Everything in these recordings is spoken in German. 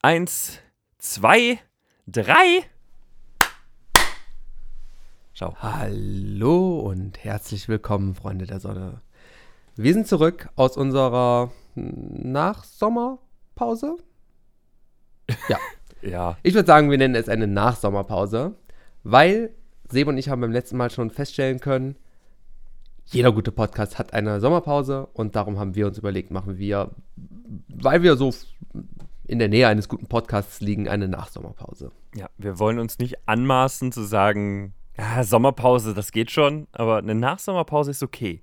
Eins, zwei, drei. Schau. Hallo und herzlich willkommen, Freunde der Sonne. Wir sind zurück aus unserer Nachsommerpause. Ja. ja. Ich würde sagen, wir nennen es eine Nachsommerpause, weil Seb und ich haben beim letzten Mal schon feststellen können, jeder gute Podcast hat eine Sommerpause und darum haben wir uns überlegt, machen wir, weil wir so in der Nähe eines guten Podcasts liegen, eine Nachsommerpause. Ja, wir wollen uns nicht anmaßen zu sagen, ja, Sommerpause, das geht schon, aber eine Nachsommerpause ist okay.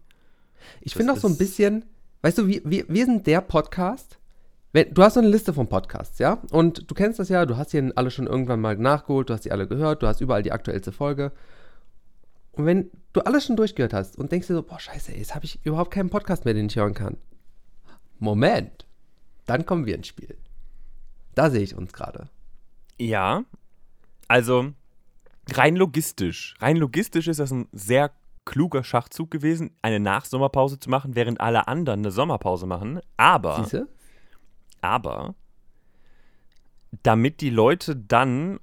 Ich finde auch so ein bisschen, weißt du, wir, wir, wir sind der Podcast, wenn, du hast so eine Liste von Podcasts, ja? Und du kennst das ja, du hast die alle schon irgendwann mal nachgeholt, du hast die alle gehört, du hast überall die aktuellste Folge. Und wenn du alles schon durchgehört hast und denkst dir so, boah, scheiße, ey, jetzt habe ich überhaupt keinen Podcast mehr, den ich hören kann. Moment. Dann kommen wir ins Spiel. Da sehe ich uns gerade. Ja. Also, rein logistisch. Rein logistisch ist das ein sehr kluger Schachzug gewesen, eine Nachsommerpause zu machen, während alle anderen eine Sommerpause machen. Aber. Siehste? Aber. Damit die Leute dann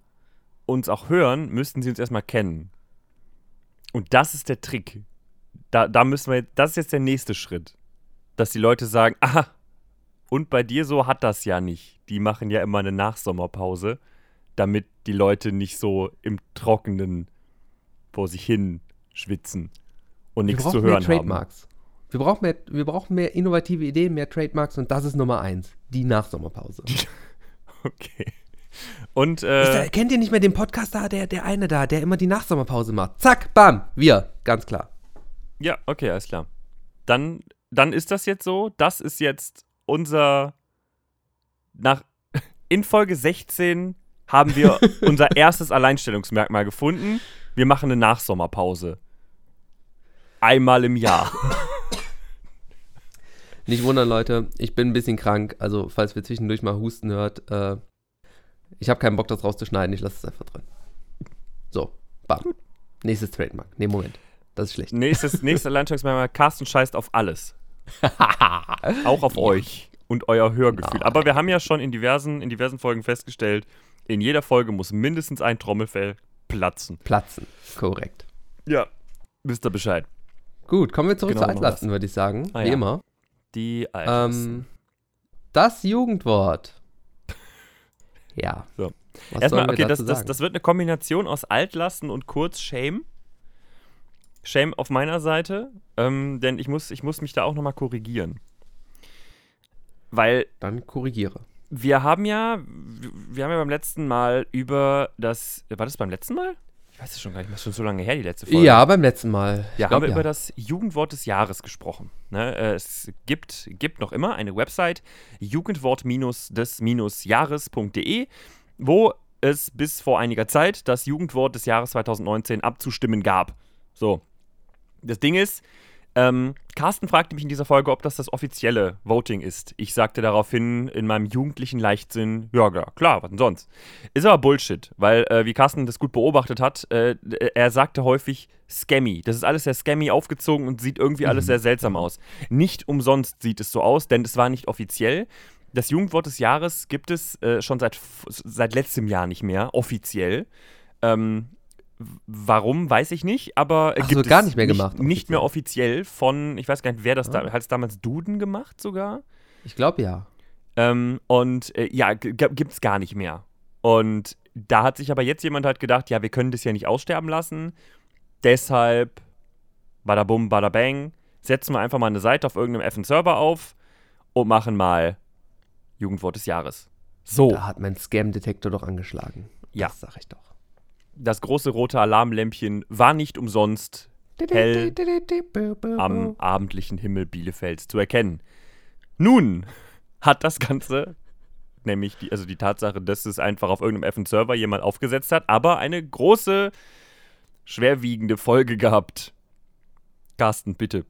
uns auch hören, müssten sie uns erstmal kennen. Und das ist der Trick. Da, da müssen wir, das ist jetzt der nächste Schritt. Dass die Leute sagen, aha, und bei dir so hat das ja nicht. Die machen ja immer eine Nachsommerpause, damit die Leute nicht so im Trockenen vor sich hin schwitzen und nichts zu hören mehr Trademarks. haben. Wir brauchen, mehr, wir brauchen mehr innovative Ideen, mehr Trademarks und das ist Nummer eins. Die Nachsommerpause. okay. Und äh, kennt ihr nicht mehr den Podcaster, der, der eine da, der immer die Nachsommerpause macht? Zack, bam, wir, ganz klar. Ja, okay, alles klar. Dann, dann ist das jetzt so. Das ist jetzt unser. Nach, in Folge 16 haben wir unser erstes Alleinstellungsmerkmal gefunden. Wir machen eine Nachsommerpause. Einmal im Jahr. Nicht wundern, Leute, ich bin ein bisschen krank. Also, falls wir zwischendurch mal Husten hört, äh, ich habe keinen Bock, das rauszuschneiden. Ich lasse es einfach drin. So, bam. Nächstes Trademark. Nee, Moment. Das ist schlecht. Nächstes, nächster Landschaftsmerkmal: Carsten scheißt auf alles. Auch auf ja. euch und euer Hörgefühl. Nein. Aber wir haben ja schon in diversen, in diversen Folgen festgestellt, in jeder Folge muss mindestens ein Trommelfell platzen. Platzen, korrekt. Ja, wisst ihr Bescheid. Gut, kommen wir zurück genau, zu Altlasten, würde ich sagen. Ah, Wie ja. immer. Die Altlasten. Ähm, das Jugendwort. Ja. So. Erstmal, okay, das, das, das, wird eine Kombination aus Altlasten und kurz Shame. Auf meiner Seite, ähm, denn ich muss, ich muss mich da auch nochmal korrigieren. Weil. Dann korrigiere. Wir haben ja, wir haben ja beim letzten Mal über das. War das beim letzten Mal? Ich weiß es schon gar nicht, das ist schon so lange her, die letzte Folge. Ja, beim letzten Mal. Ja, glaub, haben wir ja. über das Jugendwort des Jahres gesprochen. Ne? Äh, es gibt, gibt noch immer eine Website, jugendwort-des-jahres.de, wo es bis vor einiger Zeit das Jugendwort des Jahres 2019 abzustimmen gab. So. Das Ding ist, ähm, Carsten fragte mich in dieser Folge, ob das das offizielle Voting ist. Ich sagte daraufhin in meinem jugendlichen Leichtsinn, ja, klar, was denn sonst? Ist aber Bullshit, weil, äh, wie Carsten das gut beobachtet hat, äh, er sagte häufig scammy. Das ist alles sehr scammy aufgezogen und sieht irgendwie alles mhm. sehr seltsam aus. Nicht umsonst sieht es so aus, denn es war nicht offiziell. Das Jugendwort des Jahres gibt es äh, schon seit, seit letztem Jahr nicht mehr, offiziell. Ähm, Warum, weiß ich nicht, aber Ach, gibt so, gar nicht mehr gemacht. Nicht, nicht, mehr offiziell von, ich weiß gar nicht, wer das ah. da, hat es damals Duden gemacht sogar? Ich glaube ja. Ähm, und äh, ja, gibt es gar nicht mehr. Und da hat sich aber jetzt jemand halt gedacht, ja, wir können das ja nicht aussterben lassen. Deshalb, bada bum, bada bang, setzen wir einfach mal eine Seite auf irgendeinem effenen Server auf und machen mal Jugendwort des Jahres. So. Da hat mein Scam-Detektor doch angeschlagen. Ja. Das sag ich doch das große rote Alarmlämpchen war nicht umsonst hell am abendlichen Himmel Bielefelds zu erkennen. Nun hat das Ganze, nämlich die, also die Tatsache, dass es einfach auf irgendeinem effenen Server jemand aufgesetzt hat, aber eine große, schwerwiegende Folge gehabt. Carsten, bitte.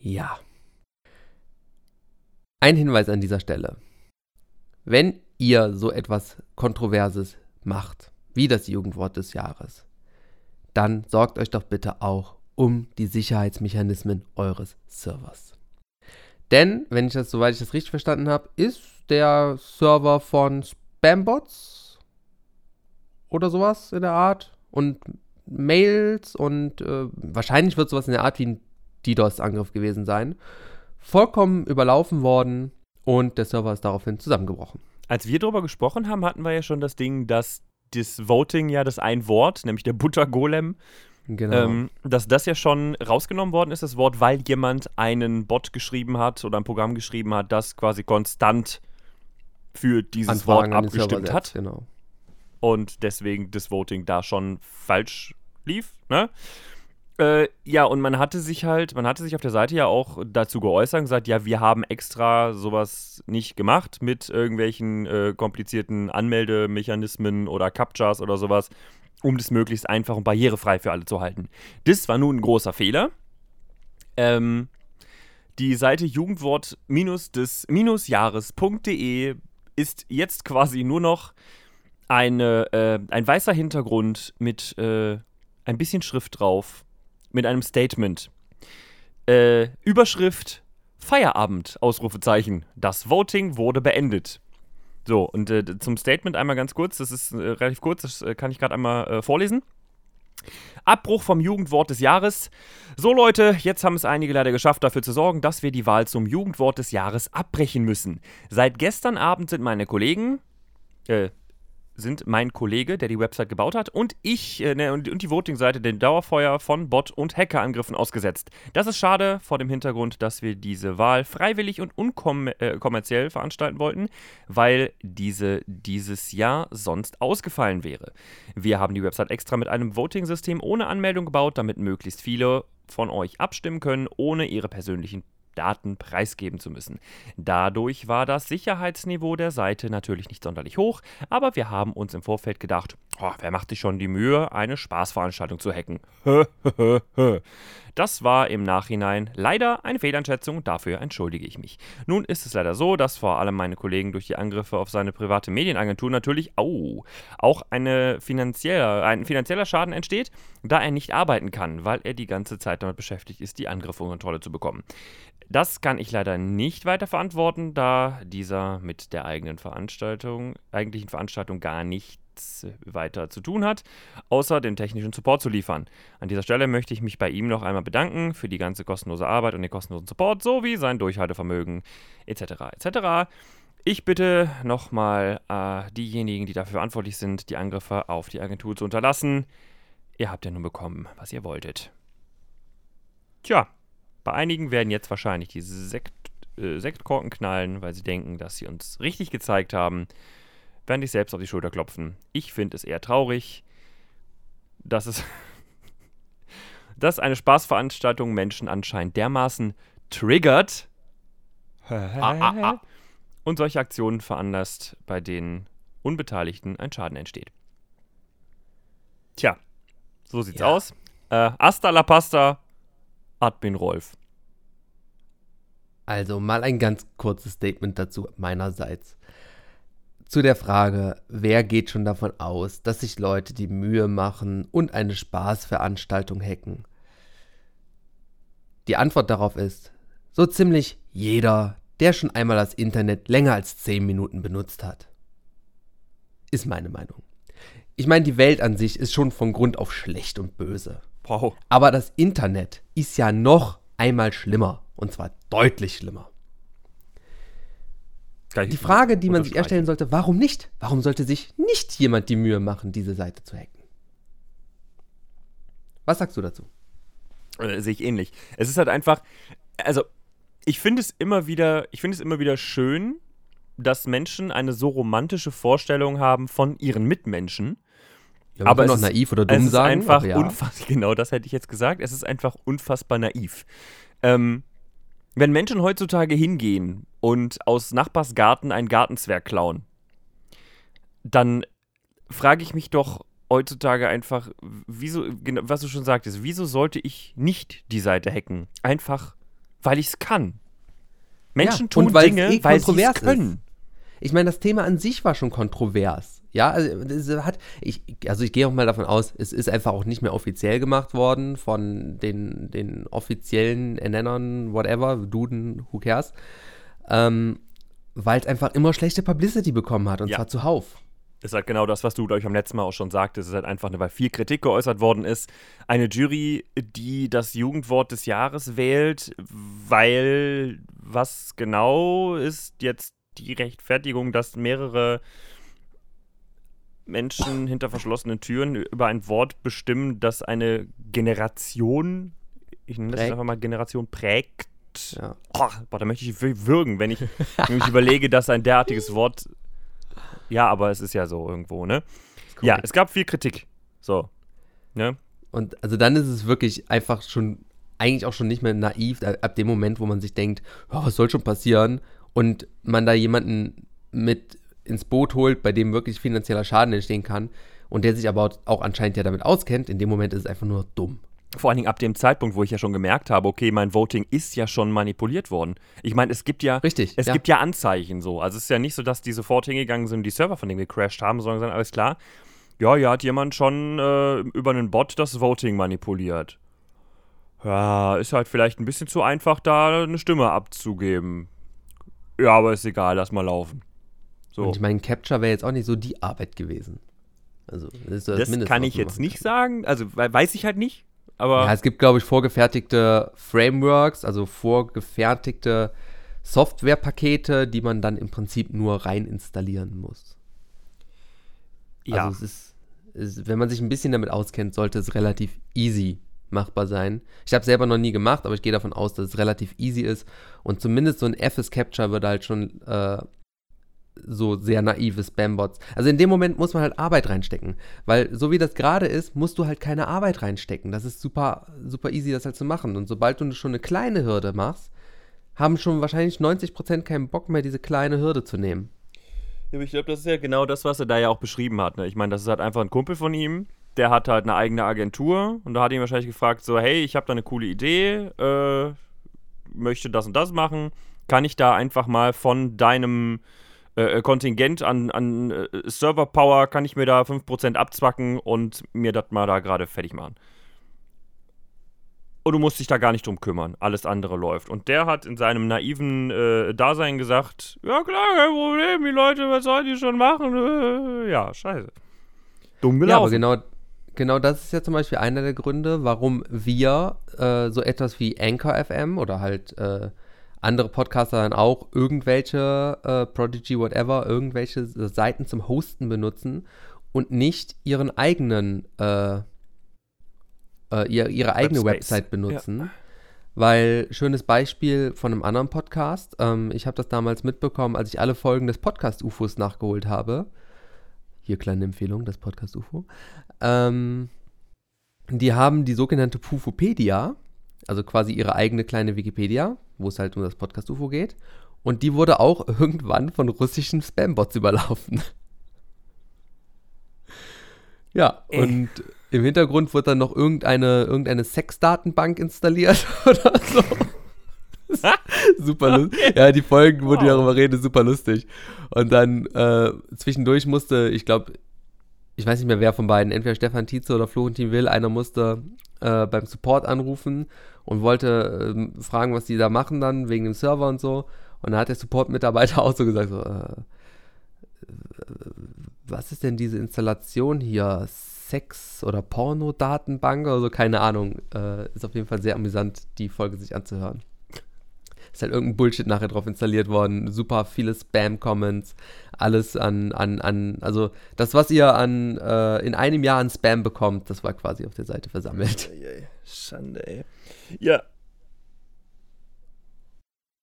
Ja. Ein Hinweis an dieser Stelle. Wenn ihr so etwas Kontroverses macht, wie das Jugendwort des Jahres, dann sorgt euch doch bitte auch um die Sicherheitsmechanismen eures Servers. Denn, wenn ich das, soweit ich das richtig verstanden habe, ist der Server von Spambots oder sowas in der Art und Mails und äh, wahrscheinlich wird sowas in der Art wie ein DDoS-Angriff gewesen sein, vollkommen überlaufen worden und der Server ist daraufhin zusammengebrochen. Als wir darüber gesprochen haben, hatten wir ja schon das Ding, dass das Voting ja das ein Wort, nämlich der Buttergolem, Genau. Ähm, dass das ja schon rausgenommen worden ist, das Wort, weil jemand einen Bot geschrieben hat oder ein Programm geschrieben hat, das quasi konstant für dieses Anfragen Wort abgestimmt hat. Genau. Und deswegen das Voting da schon falsch lief, ne? Äh, ja, und man hatte sich halt, man hatte sich auf der Seite ja auch dazu geäußert und gesagt, ja, wir haben extra sowas nicht gemacht mit irgendwelchen äh, komplizierten Anmeldemechanismen oder Captchas oder sowas, um das möglichst einfach und barrierefrei für alle zu halten. Das war nun ein großer Fehler. Ähm, die Seite Jugendwort des Jahres.de ist jetzt quasi nur noch eine, äh, ein weißer Hintergrund mit äh, ein bisschen Schrift drauf, mit einem Statement. Äh, Überschrift Feierabend, Ausrufezeichen. Das Voting wurde beendet. So, und äh, zum Statement einmal ganz kurz, das ist äh, relativ kurz, das äh, kann ich gerade einmal äh, vorlesen. Abbruch vom Jugendwort des Jahres. So Leute, jetzt haben es einige leider geschafft, dafür zu sorgen, dass wir die Wahl zum Jugendwort des Jahres abbrechen müssen. Seit gestern Abend sind meine Kollegen, äh, sind mein Kollege, der die Website gebaut hat, und ich äh, ne, und, und, die Voting-Seite dem Dauerfeuer von Bot- und Hackerangriffen ausgesetzt. Das ist schade vor dem Hintergrund, dass wir diese Wahl freiwillig und unkommerziell äh, veranstalten wollten, weil diese dieses Jahr sonst ausgefallen wäre. Wir haben die Website extra mit einem Voting-System ohne Anmeldung gebaut, damit möglichst viele von euch abstimmen können, ohne ihre persönlichen Daten preisgeben zu müssen. Dadurch war das Sicherheitsniveau der Seite natürlich nicht sonderlich hoch, aber wir haben uns im Vorfeld gedacht, oh, wer macht sich schon die Mühe, eine Spaßveranstaltung zu hacken? Das war im Nachhinein leider eine Fehleinschätzung, dafür entschuldige ich mich. Nun ist es leider so, dass vor allem meine Kollegen durch die Angriffe auf seine private Medienagentur natürlich oh, auch eine finanzielle, ein finanzieller Schaden entsteht, da er nicht arbeiten kann, weil er die ganze Zeit damit beschäftigt ist, die Angriffe unter Kontrolle zu bekommen. Das kann ich leider nicht weiter verantworten, da dieser mit der eigenen Veranstaltung, eigentlichen Veranstaltung gar nicht nichts weiter zu tun hat, außer den technischen Support zu liefern. An dieser Stelle möchte ich mich bei ihm noch einmal bedanken für die ganze kostenlose Arbeit und den kostenlosen Support sowie sein Durchhaltevermögen etc. etc. Ich bitte nochmal äh, diejenigen, die dafür verantwortlich sind, die Angriffe auf die Agentur zu unterlassen. Ihr habt ja nun bekommen, was ihr wolltet. Tja, bei einigen werden jetzt wahrscheinlich die Sekt, äh, Sektkorken knallen, weil sie denken, dass sie uns richtig gezeigt haben werden dich selbst auf die Schulter klopfen. Ich finde es eher traurig, dass es dass eine Spaßveranstaltung Menschen anscheinend dermaßen triggert ah, ah, ah. und solche Aktionen veranlasst, bei denen Unbeteiligten ein Schaden entsteht. Tja, so sieht's ja. aus. Äh, hasta la pasta, Admin Rolf. Also mal ein ganz kurzes Statement dazu meinerseits zu der Frage, wer geht schon davon aus, dass sich Leute die Mühe machen und eine Spaßveranstaltung hacken? Die Antwort darauf ist, so ziemlich jeder, der schon einmal das Internet länger als 10 Minuten benutzt hat. Ist meine Meinung. Ich meine, die Welt an sich ist schon von Grund auf schlecht und böse. Wow. Aber das Internet ist ja noch einmal schlimmer. Und zwar deutlich schlimmer. Die Frage, die man sich erstellen sollte, warum nicht? Warum sollte sich nicht jemand die Mühe machen, diese Seite zu hacken? Was sagst du dazu? Äh, sehe ich ähnlich. Es ist halt einfach, also ich finde es immer wieder, ich finde es immer wieder schön, dass Menschen eine so romantische Vorstellung haben von ihren Mitmenschen. Ja, aber noch naiv oder dumm es sagen. Ist einfach ja. unfassbar, genau das hätte ich jetzt gesagt. Es ist einfach unfassbar naiv. Ähm, wenn Menschen heutzutage hingehen und aus Nachbarsgarten einen Gartenzwerg klauen, dann frage ich mich doch heutzutage einfach, wieso, was du schon sagtest, wieso sollte ich nicht die Seite hacken? Einfach, weil ich es kann. Menschen ja, tun Dinge, eh weil sie es können. Ist. Ich meine, das Thema an sich war schon kontrovers. Ja, also, hat, ich, also ich gehe auch mal davon aus, es ist einfach auch nicht mehr offiziell gemacht worden von den, den offiziellen Ernennern, whatever, Duden, who cares. Ähm, weil es einfach immer schlechte Publicity bekommen hat und Ja. zwar zuhauf. ist halt genau das, was du, glaube ich, beim letzten Mal auch schon sagtest. Es ist halt einfach, weil viel Kritik geäußert worden ist. Eine Jury, die das Jugendwort des Jahres wählt, weil was genau ist jetzt die Rechtfertigung, dass mehrere Menschen hinter verschlossenen Türen über ein Wort bestimmen, das eine Generation, ich nenne das jetzt Prägt. einfach mal Generation prägt. Ja. Oh, boah, da möchte ich wür- würgen, wenn ich, wenn ich überlege, dass ein derartiges Wort. Ja, aber es ist ja so irgendwo, ne? Ja, es gab viel Kritik. So. Ne? Und also dann ist es wirklich einfach schon, eigentlich auch schon nicht mehr naiv, ab dem Moment, wo man sich denkt, ja, was soll schon passieren? Und man da jemanden mit ins Boot holt, bei dem wirklich finanzieller Schaden entstehen kann und der sich aber auch anscheinend ja damit auskennt, in dem Moment ist es einfach nur dumm. Vor allen Dingen ab dem Zeitpunkt, wo ich ja schon gemerkt habe, okay, mein Voting ist ja schon manipuliert worden. Ich meine, es gibt ja. Richtig, Es ja. gibt ja Anzeichen so. Also es ist ja nicht so, dass die sofort hingegangen sind die Server von denen gecrashed haben, sondern alles klar, ja, ja, hat jemand schon äh, über einen Bot das Voting manipuliert. Ja, ist halt vielleicht ein bisschen zu einfach, da eine Stimme abzugeben. Ja, aber ist egal, lass mal laufen. So. Und ich meine, Capture wäre jetzt auch nicht so die Arbeit gewesen. Also, das das kann ich jetzt machen nicht sagen. Also we- weiß ich halt nicht. Aber Ja, es gibt, glaube ich, vorgefertigte Frameworks, also vorgefertigte Softwarepakete, die man dann im Prinzip nur rein installieren muss. ja. Also es ist, es, wenn man sich ein bisschen damit auskennt, sollte es relativ easy machbar sein. Ich habe es selber noch nie gemacht, aber ich gehe davon aus, dass es relativ easy ist. Und zumindest so ein FS Capture würde halt schon äh, so sehr naive Spambots. Also in dem Moment muss man halt Arbeit reinstecken. Weil so wie das gerade ist, musst du halt keine Arbeit reinstecken. Das ist super, super easy, das halt zu machen. Und sobald du schon eine kleine Hürde machst, haben schon wahrscheinlich 90% keinen Bock mehr, diese kleine Hürde zu nehmen. Ja, aber ich glaube, das ist ja genau das, was er da ja auch beschrieben hat. Ne? Ich meine, das ist halt einfach ein Kumpel von ihm, der hat halt eine eigene Agentur und da hat ihn wahrscheinlich gefragt, so, hey, ich habe da eine coole Idee, äh, möchte das und das machen, kann ich da einfach mal von deinem äh, Kontingent an, an äh, Server-Power, kann ich mir da 5% abzwacken und mir das mal da gerade fertig machen. Und du musst dich da gar nicht drum kümmern. Alles andere läuft. Und der hat in seinem naiven äh, Dasein gesagt: Ja, klar, kein Problem, die Leute, was sollen die schon machen? Äh, ja, scheiße. Dumm Ja, aber gelaufen. genau, genau das ist ja zum Beispiel einer der Gründe, warum wir äh, so etwas wie Anchor FM oder halt äh, andere Podcaster dann auch irgendwelche äh, Prodigy, whatever, irgendwelche Seiten zum Hosten benutzen und nicht ihren eigenen, äh, äh, ihr, ihre eigene Webspace. Website benutzen. Weil, schönes Beispiel von einem anderen Podcast, ähm, ich habe das damals mitbekommen, als ich alle Folgen des Podcast-UFOs nachgeholt habe. Hier kleine Empfehlung, das Podcast UFO. Ähm, die haben die sogenannte Pufopedia, also quasi ihre eigene kleine Wikipedia, wo es halt um das Podcast UFO geht. Und die wurde auch irgendwann von russischen Spambots überlaufen. Ja, Äh. und im Hintergrund wird dann noch irgendeine, irgendeine Sexdatenbank installiert oder so. super lustig. Ja, die Folgen, wo die Wow. darüber reden, ist super lustig. Und dann äh, zwischendurch musste, ich glaube, ich weiß nicht mehr wer von beiden, entweder Stefan Tietze oder Florentin Will, einer musste äh, beim Support anrufen und wollte ähm, fragen, was die da machen dann, wegen dem Server und so. Und da hat der Support-Mitarbeiter auch so gesagt, so, äh, was ist denn diese Installation hier? Sex- oder Porno-Datenbank oder so? Keine Ahnung. Äh, ist auf jeden Fall sehr amüsant, die Folge sich anzuhören. Ist halt irgendein Bullshit nachher drauf installiert worden. Super viele Spam-Comments. Alles an, an, an, also das, was ihr an, äh, in einem Jahr an Spam bekommt, das war quasi auf der Seite versammelt. Schande, ey. Ja.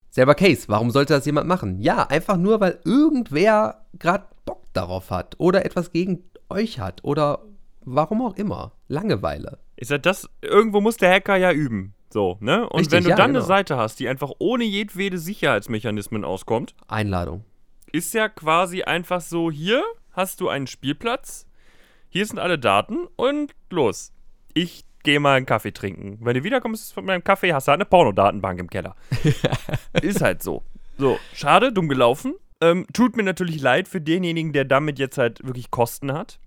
Selber Case, warum sollte das jemand machen? Ja, einfach nur, weil irgendwer gerade Bock darauf hat oder etwas gegen euch hat oder warum auch immer. Langeweile. Ist ja das, irgendwo muss der Hacker ja üben. So, ne? Und Richtig, wenn du ja, dann genau. eine Seite hast, die einfach ohne jedwede Sicherheitsmechanismen auskommt, Einladung. ist ja quasi einfach so, hier hast du einen Spielplatz, hier sind alle Daten und los. Ich gehe mal einen Kaffee trinken. Wenn du wiederkommst von meinem Kaffee, hast du halt eine Pornodatenbank im Keller. ist halt so. So, schade, dumm gelaufen. Ähm, tut mir natürlich leid für denjenigen, der damit jetzt halt wirklich Kosten hat.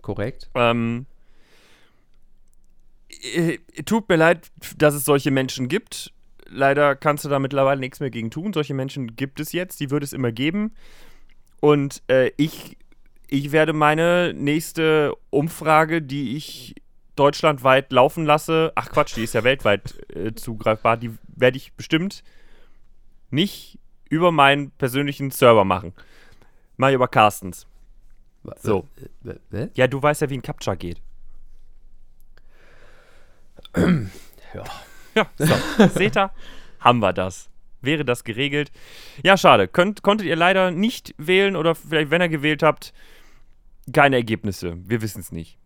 Korrekt. Ähm, äh, tut mir leid, dass es solche Menschen gibt. leider kannst du da mittlerweile nichts mehr gegen tun. Solche Menschen gibt es jetzt, die würde es immer geben. Und äh, ich, ich werde meine nächste Umfrage, die ich deutschlandweit laufen lasse, ach Quatsch, die ist ja weltweit äh, zugreifbar, die werde ich bestimmt nicht über meinen persönlichen Server machen. Mal über Carstens. So. Ja, du weißt ja, wie ein Captcha geht. ja. Ja, so. Seht ihr? Haben wir das. Wäre das geregelt? Ja, schade. Könnt, konntet ihr leider nicht wählen oder vielleicht, wenn ihr gewählt habt, keine Ergebnisse. Wir wissen es nicht.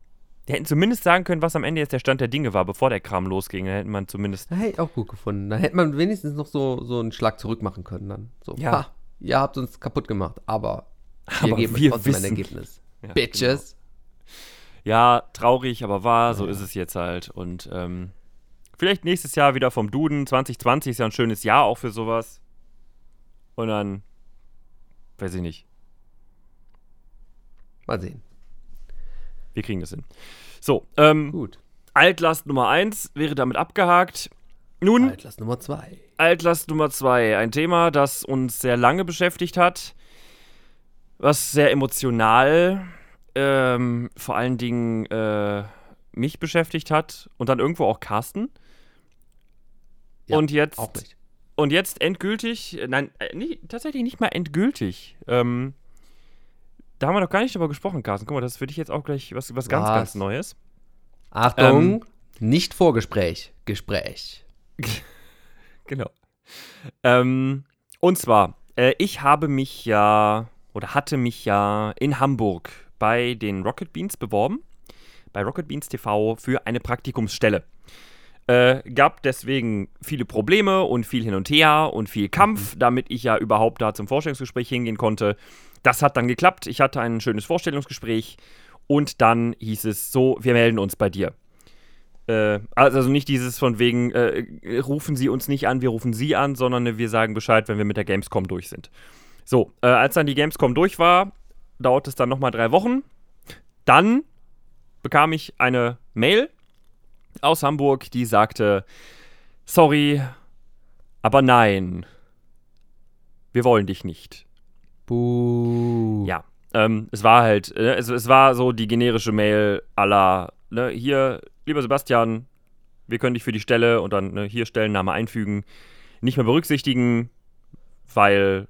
Die hätten zumindest sagen können, was am Ende jetzt der Stand der Dinge war, bevor der Kram losging. Dann hätte man zumindest. Da hätte ich auch gut gefunden. Da hätte man wenigstens noch so, so einen Schlag zurück machen können dann. So, Ja. ha, ihr habt uns kaputt gemacht, aber, Aber wir geben wir trotzdem wissen- ein Ergebnis. Ja, Bitches. Ja, traurig, aber wahr, so ist es jetzt halt. Und ähm, vielleicht nächstes Jahr wieder vom Duden. 2020 ist ja ein schönes Jahr auch für sowas. Und dann, weiß ich nicht, Mal sehen. Wir kriegen das hin. So, ähm, Gut. Altlast Nummer 1 wäre damit abgehakt. Nun, Altlast Nummer zwei. Altlast Nummer 2, ein Thema, das uns sehr lange beschäftigt hat, was sehr emotional, ähm, vor allen Dingen äh, mich beschäftigt hat und dann irgendwo auch Carsten. Ja, und jetzt Auch nicht. und jetzt endgültig, äh, nein, äh, nicht, tatsächlich nicht mal endgültig. Ähm, da haben wir noch gar nicht drüber gesprochen, Carsten. Guck mal, das ist für dich jetzt auch gleich was, was ganz, Was? ganz Neues. Achtung, nicht Vorgespräch, Gespräch. Genau. Ähm, und zwar, äh, ich habe mich ja oder hatte mich ja in Hamburg bei den Rocket Beans beworben, bei Rocket Beans TV für eine Praktikumsstelle. Äh, gab deswegen viele Probleme und viel hin und her und viel Kampf, damit ich ja überhaupt da zum Vorstellungsgespräch hingehen konnte. Das hat dann geklappt. Ich hatte ein schönes Vorstellungsgespräch und dann hieß es so, wir melden uns bei dir. Äh, also nicht dieses von wegen, äh, rufen Sie uns nicht an, wir rufen Sie an, sondern wir sagen Bescheid, wenn wir mit der Gamescom durch sind. So, äh, als dann die Gamescom durch war, dauerte es dann nochmal drei Wochen. Dann bekam ich eine Mail aus Hamburg, die sagte, sorry, aber nein, wir wollen dich nicht. Buh. Ja, ähm, es war halt, äh, es, es war so die generische Mail aller, ne, hier, lieber Sebastian, wir können dich für die Stelle und dann ne, hier Stellenname einfügen, nicht mehr berücksichtigen, weil,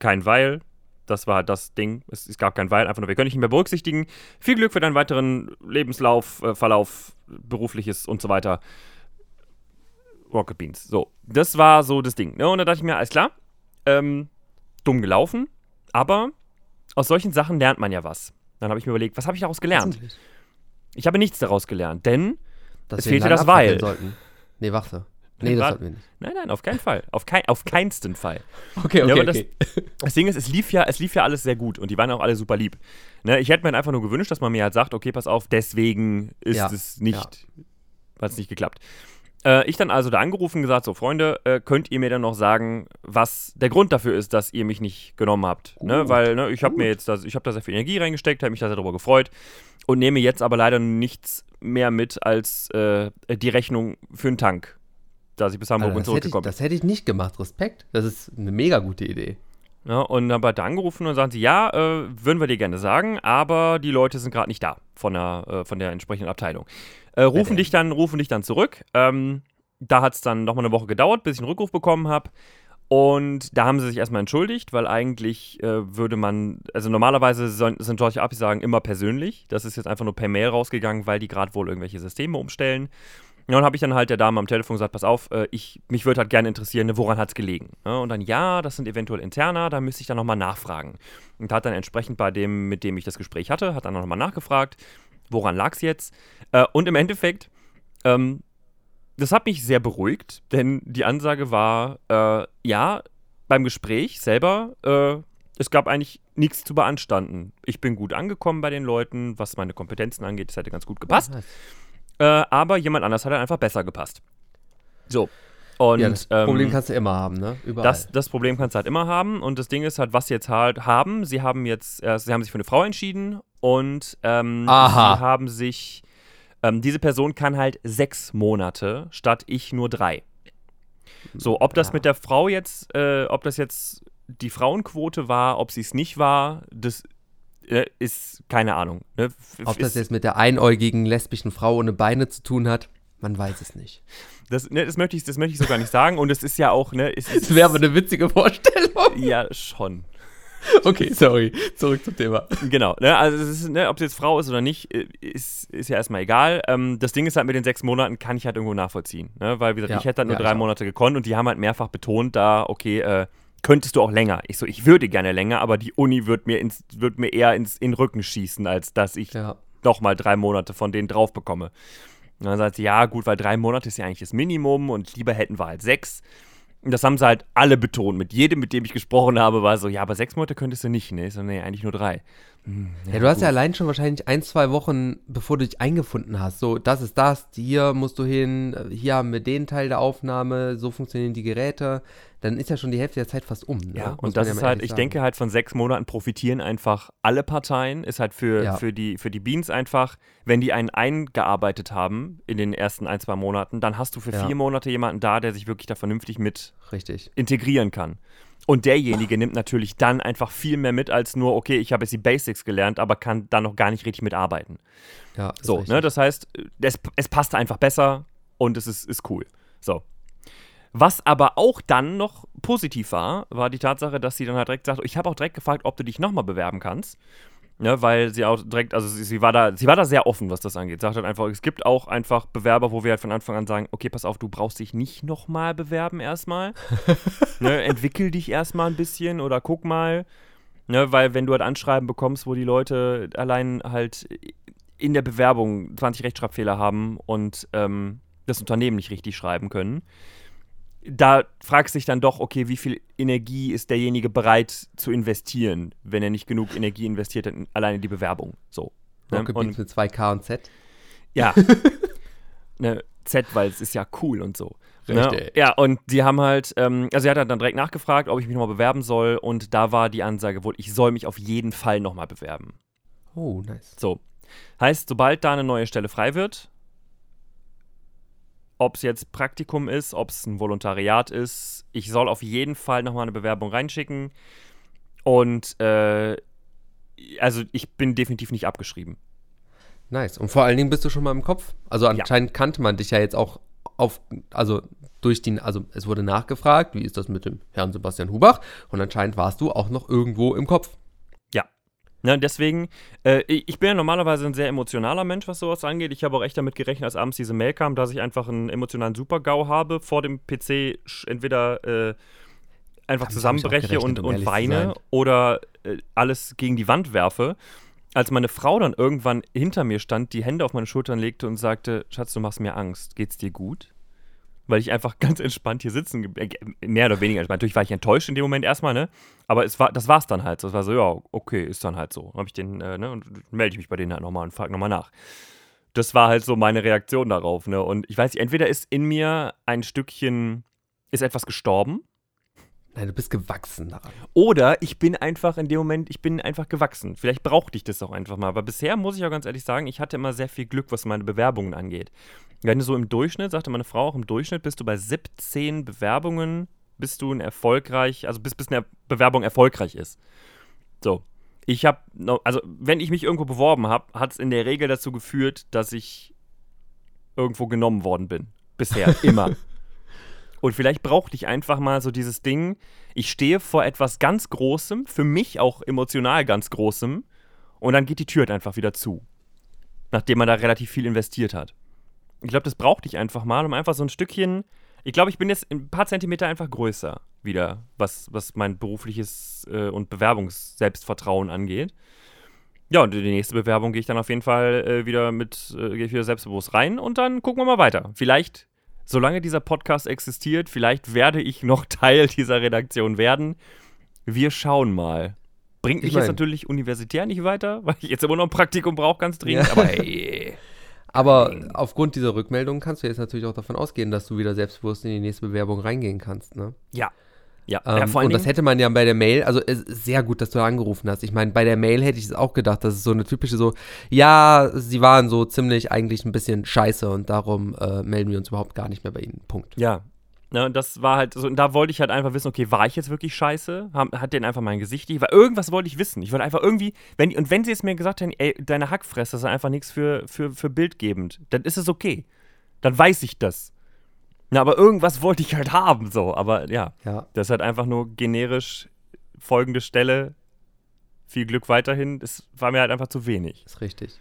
kein Weil, das war das Ding, es, es gab kein Weil, einfach nur, wir können dich nicht mehr berücksichtigen. Viel Glück für deinen weiteren Lebenslauf, äh, Verlauf, berufliches und so weiter. Rocket Beans. So, das war so das Ding. Ne? Und da dachte ich mir, alles klar, ähm, dumm gelaufen, aber aus solchen Sachen lernt man ja was. Dann habe ich mir überlegt, was habe ich daraus gelernt? Ich habe nichts daraus gelernt, denn Dass Es fehlte das Weil. Sollten. Nee, warte. Nee, das sollten wir nicht. nein, nein, auf keinen Fall, auf, kein, auf keinsten Fall. Okay, Ja, aber das- Das Ding ist, es lief ja, es lief ja alles sehr gut und die waren auch alle super lieb. Ne, ich hätte mir einfach nur gewünscht, dass man mir halt sagt, okay, pass auf, deswegen ist Ja, es nicht, hat es nicht geklappt. Äh, ich dann also da angerufen und gesagt, so Freunde, äh, könnt ihr mir dann noch sagen, was der Grund dafür ist, dass ihr mich nicht genommen habt? Ne, Gut, weil ne, ich habe mir jetzt, das, ich habe da sehr viel Energie reingesteckt, habe mich da sehr darüber gefreut und nehme jetzt aber leider nichts mehr mit als äh, die Rechnung für einen Tank, da ich bis Hamburg Alter, und zurückgekommen bin. das hätte ich nicht gemacht. Respekt. Das ist eine mega gute Idee. Ja, und habe halt da angerufen und sagen sie, ja, äh, würden wir dir gerne sagen, aber die Leute sind gerade nicht da von der, äh, von der entsprechenden Abteilung. Äh, rufen dich dann, rufen dich dann zurück. Ähm, da hat es dann nochmal eine Woche gedauert, bis ich einen Rückruf bekommen habe. Und da haben sie sich erstmal entschuldigt, weil eigentlich äh, würde man, also normalerweise sind solche Absagen immer persönlich. Das ist jetzt einfach nur per Mail rausgegangen, weil die gerade wohl irgendwelche Systeme umstellen. Ja, und habe ich dann halt der Dame am Telefon gesagt, pass auf, äh, ich, mich würde halt gerne interessieren, ne, woran hat es gelegen? Und dann, ja, das sind eventuell interner, da müsste ich dann nochmal nachfragen. Und hat dann entsprechend bei dem, mit dem ich das Gespräch hatte, hat dann nochmal nachgefragt, woran lag es jetzt? Äh, und im Endeffekt, ähm, das hat mich sehr beruhigt, denn die Ansage war, äh, ja, beim Gespräch selber, äh, es gab eigentlich nichts zu beanstanden. Ich bin gut angekommen bei den Leuten, was meine Kompetenzen angeht, das hätte ganz gut gepasst. Äh, aber jemand anders hat dann einfach besser gepasst. So. Und ja, das ähm, Problem kannst du immer haben, ne? Überall. das, das Problem kannst du halt immer haben. Und das Ding ist halt, was sie jetzt halt haben. Sie haben jetzt, äh, sie haben sich für eine Frau entschieden und ähm, sie haben sich, ähm, diese Person kann halt sechs Monate statt ich nur drei. So, ob das mit der Frau jetzt, äh, ob das jetzt die Frauenquote war, ob sie es nicht war, das ist keine Ahnung. Ne? Ob das jetzt mit der einäugigen lesbischen Frau ohne Beine zu tun hat, man weiß es nicht. das, ne, das, möchte ich, das möchte ich so gar nicht sagen. Und es ist ja auch, ne, es Das wäre aber eine witzige Vorstellung. ja schon. Okay, sorry. Zurück zum Thema. Genau, ne, also es ist, ne, ob sie jetzt Frau ist oder nicht, äh, ist, ist ja erstmal egal. Ähm, das Ding ist halt mit den sechs Monaten kann ich halt irgendwo nachvollziehen. Ne? Weil, wie gesagt, Ja, ich hätte halt nur ja, drei. Monate gekonnt und die haben halt mehrfach betont, da, okay, äh, könntest du auch länger. Ich so, ich würde gerne länger, aber die Uni wird mir, ins, wird mir eher ins, in den Rücken schießen, als dass ich Ja. nochmal drei Monate von denen drauf bekomme. Und dann sagt sie, ja, gut, weil drei Monate ist ja eigentlich das Minimum und lieber hätten wir halt sechs. Und das haben sie halt alle betont. Mit jedem, mit dem ich gesprochen habe, war so, ja, aber sechs Monate könntest du nicht. Nee, ich so, nee, eigentlich nur drei. Hm, Ja, du hast gut. ja allein schon wahrscheinlich ein, zwei Wochen, bevor du dich eingefunden hast. So, das ist das, hier musst du hin, hier haben wir den Teil der Aufnahme, so funktionieren die Geräte. Dann ist ja schon die Hälfte der Zeit fast um. Ne? Ja, Muss und das ja ist halt, ich sagen. denke halt von sechs Monaten profitieren einfach alle Parteien. Ist halt für, Ja. für, die, für die Beans einfach, wenn die einen eingearbeitet haben in den ersten ein, zwei Monaten, dann hast du für Ja. vier Monate jemanden da, der sich wirklich da vernünftig mit Richtig. integrieren kann. Und derjenige nimmt natürlich dann einfach viel mehr mit als nur, okay, ich habe jetzt die Basics gelernt, aber kann dann noch gar nicht richtig mitarbeiten. Ja, So, richtig. ne, das heißt, es, es passt einfach besser und es ist, ist cool. So. Was aber auch dann noch positiv war, war die Tatsache, dass sie dann halt direkt sagt, ich habe auch direkt gefragt, ob du dich nochmal bewerben kannst. Ne, weil sie auch direkt, also sie, sie, war da, sie war da sehr offen, was das angeht. Sagt halt einfach, es gibt auch einfach Bewerber, wo wir halt von Anfang an sagen, okay, pass auf, du brauchst dich nicht nochmal bewerben erstmal. ne, entwickel dich erstmal ein bisschen oder guck mal. Ne, weil wenn du halt Anschreiben bekommst, wo die Leute allein halt in der Bewerbung 20 Rechtschreibfehler haben und ähm, das Unternehmen nicht richtig schreiben können, da fragst du dich dann doch, okay, wie viel Energie ist derjenige bereit zu investieren, wenn er nicht genug Energie investiert hat, in, allein in die Bewerbung. So. Ne? Rocket Und mit 2K und Z. ja. ne, Z, weil es ist ja cool und so. Ne? Richtig. Ja, und die haben halt, ähm, also er hat dann direkt nachgefragt, ob ich mich nochmal bewerben soll und da war die Ansage wohl, ich soll mich auf jeden Fall nochmal bewerben. Oh, nice. So. Heißt, sobald da eine neue Stelle frei wird, ob es jetzt Praktikum ist, ob es ein Volontariat ist, ich soll auf jeden Fall nochmal eine Bewerbung reinschicken. Und äh, also ich bin definitiv nicht abgeschrieben. Nice. Und vor allen Dingen bist du schon mal im Kopf. Also anscheinend kannte man dich ja jetzt auch auf, also durch den, also es wurde nachgefragt, wie ist das mit dem Herrn Sebastian Hubach? Und anscheinend warst du auch noch irgendwo im Kopf. Ne, deswegen, äh, ich bin ja normalerweise ein sehr emotionaler Mensch, was sowas angeht. Ich habe auch echt damit gerechnet, als abends diese Mail kam, dass ich einfach einen emotionalen Super-GAU habe, vor dem PC entweder äh, einfach Damit zusammenbreche und, um und weine oder äh, alles gegen die Wand werfe. Als meine Frau dann irgendwann hinter mir stand, die Hände auf meine Schultern legte und sagte, Schatz, du machst mir Angst, geht's dir gut? Weil ich einfach ganz entspannt hier sitzen, äh, mehr oder weniger. entspannt. Natürlich war ich enttäuscht in dem Moment erstmal, ne? Aber es war, das war's dann halt. so. Es war so, ja, okay, ist dann halt so. Habe ich den, äh, ne, und melde ich mich bei denen halt nochmal und frage nochmal nach. Das war halt so meine Reaktion darauf, ne? Und ich weiß nicht, entweder ist in mir ein Stückchen, ist etwas gestorben, Nein, du bist gewachsen daran. oder ich bin einfach in dem Moment, ich bin einfach gewachsen. Vielleicht brauchte ich das auch einfach mal. Aber bisher muss ich auch ganz ehrlich sagen, ich hatte immer sehr viel Glück, was meine Bewerbungen angeht. Wenn du so im Durchschnitt, sagte meine Frau auch im Durchschnitt, bist du bei 17 Bewerbungen, bist du ein erfolgreich, also bis, bis eine Bewerbung erfolgreich ist. So. Ich habe, also wenn ich mich irgendwo beworben habe, hat es in der Regel dazu geführt, dass ich irgendwo genommen worden bin. Bisher, immer. Und vielleicht brauchte ich einfach mal so dieses Ding, ich stehe vor etwas ganz Großem, für mich auch emotional ganz Großem, und dann geht die Tür halt einfach wieder zu. Nachdem man da relativ viel investiert hat. Ich glaube, das brauchte ich einfach mal, um einfach so ein Stückchen. Ich glaube, ich bin jetzt ein paar Zentimeter einfach größer wieder, was, was mein berufliches äh, und Bewerbungs-Selbstvertrauen angeht. Ja, und in die nächste Bewerbung gehe ich dann auf jeden Fall äh, wieder mit, äh, gehe ich wieder selbstbewusst rein und dann gucken wir mal weiter. Vielleicht, solange dieser Podcast existiert, vielleicht werde ich noch Teil dieser Redaktion werden. Wir schauen mal. Bringt Ich mich jetzt mein- natürlich universitär nicht weiter, weil ich jetzt immer noch ein Praktikum brauche, ganz dringend. Ja. Aber hey. Aber aufgrund dieser Rückmeldung kannst du jetzt natürlich auch davon ausgehen, dass du wieder selbstbewusst in die nächste Bewerbung reingehen kannst. Ne? Ja. Ja, Ähm, ja vor allen und das hätte man ja bei der Mail, also sehr gut, dass du angerufen hast. Ich meine, bei der Mail hätte ich es auch gedacht, das ist so eine typische so, ja, sie waren so ziemlich eigentlich ein bisschen scheiße und darum äh, melden wir uns überhaupt gar nicht mehr bei ihnen. Punkt. ja. Ne, und das war halt so, und da wollte ich halt einfach wissen, okay, war ich jetzt wirklich scheiße? Hat, hat den einfach mein Gesicht nicht? Weil irgendwas wollte ich wissen. Ich wollte einfach irgendwie, wenn, und wenn sie es mir gesagt hätten, ey, deine Hackfresse ist einfach nichts für, für, für bildgebend, dann ist es okay. Dann weiß ich das. Na, aber irgendwas wollte ich halt haben, so. Aber ja, Ja. das ist halt einfach nur generisch folgende Stelle. Viel Glück weiterhin. Das war mir halt einfach zu wenig. Ist richtig.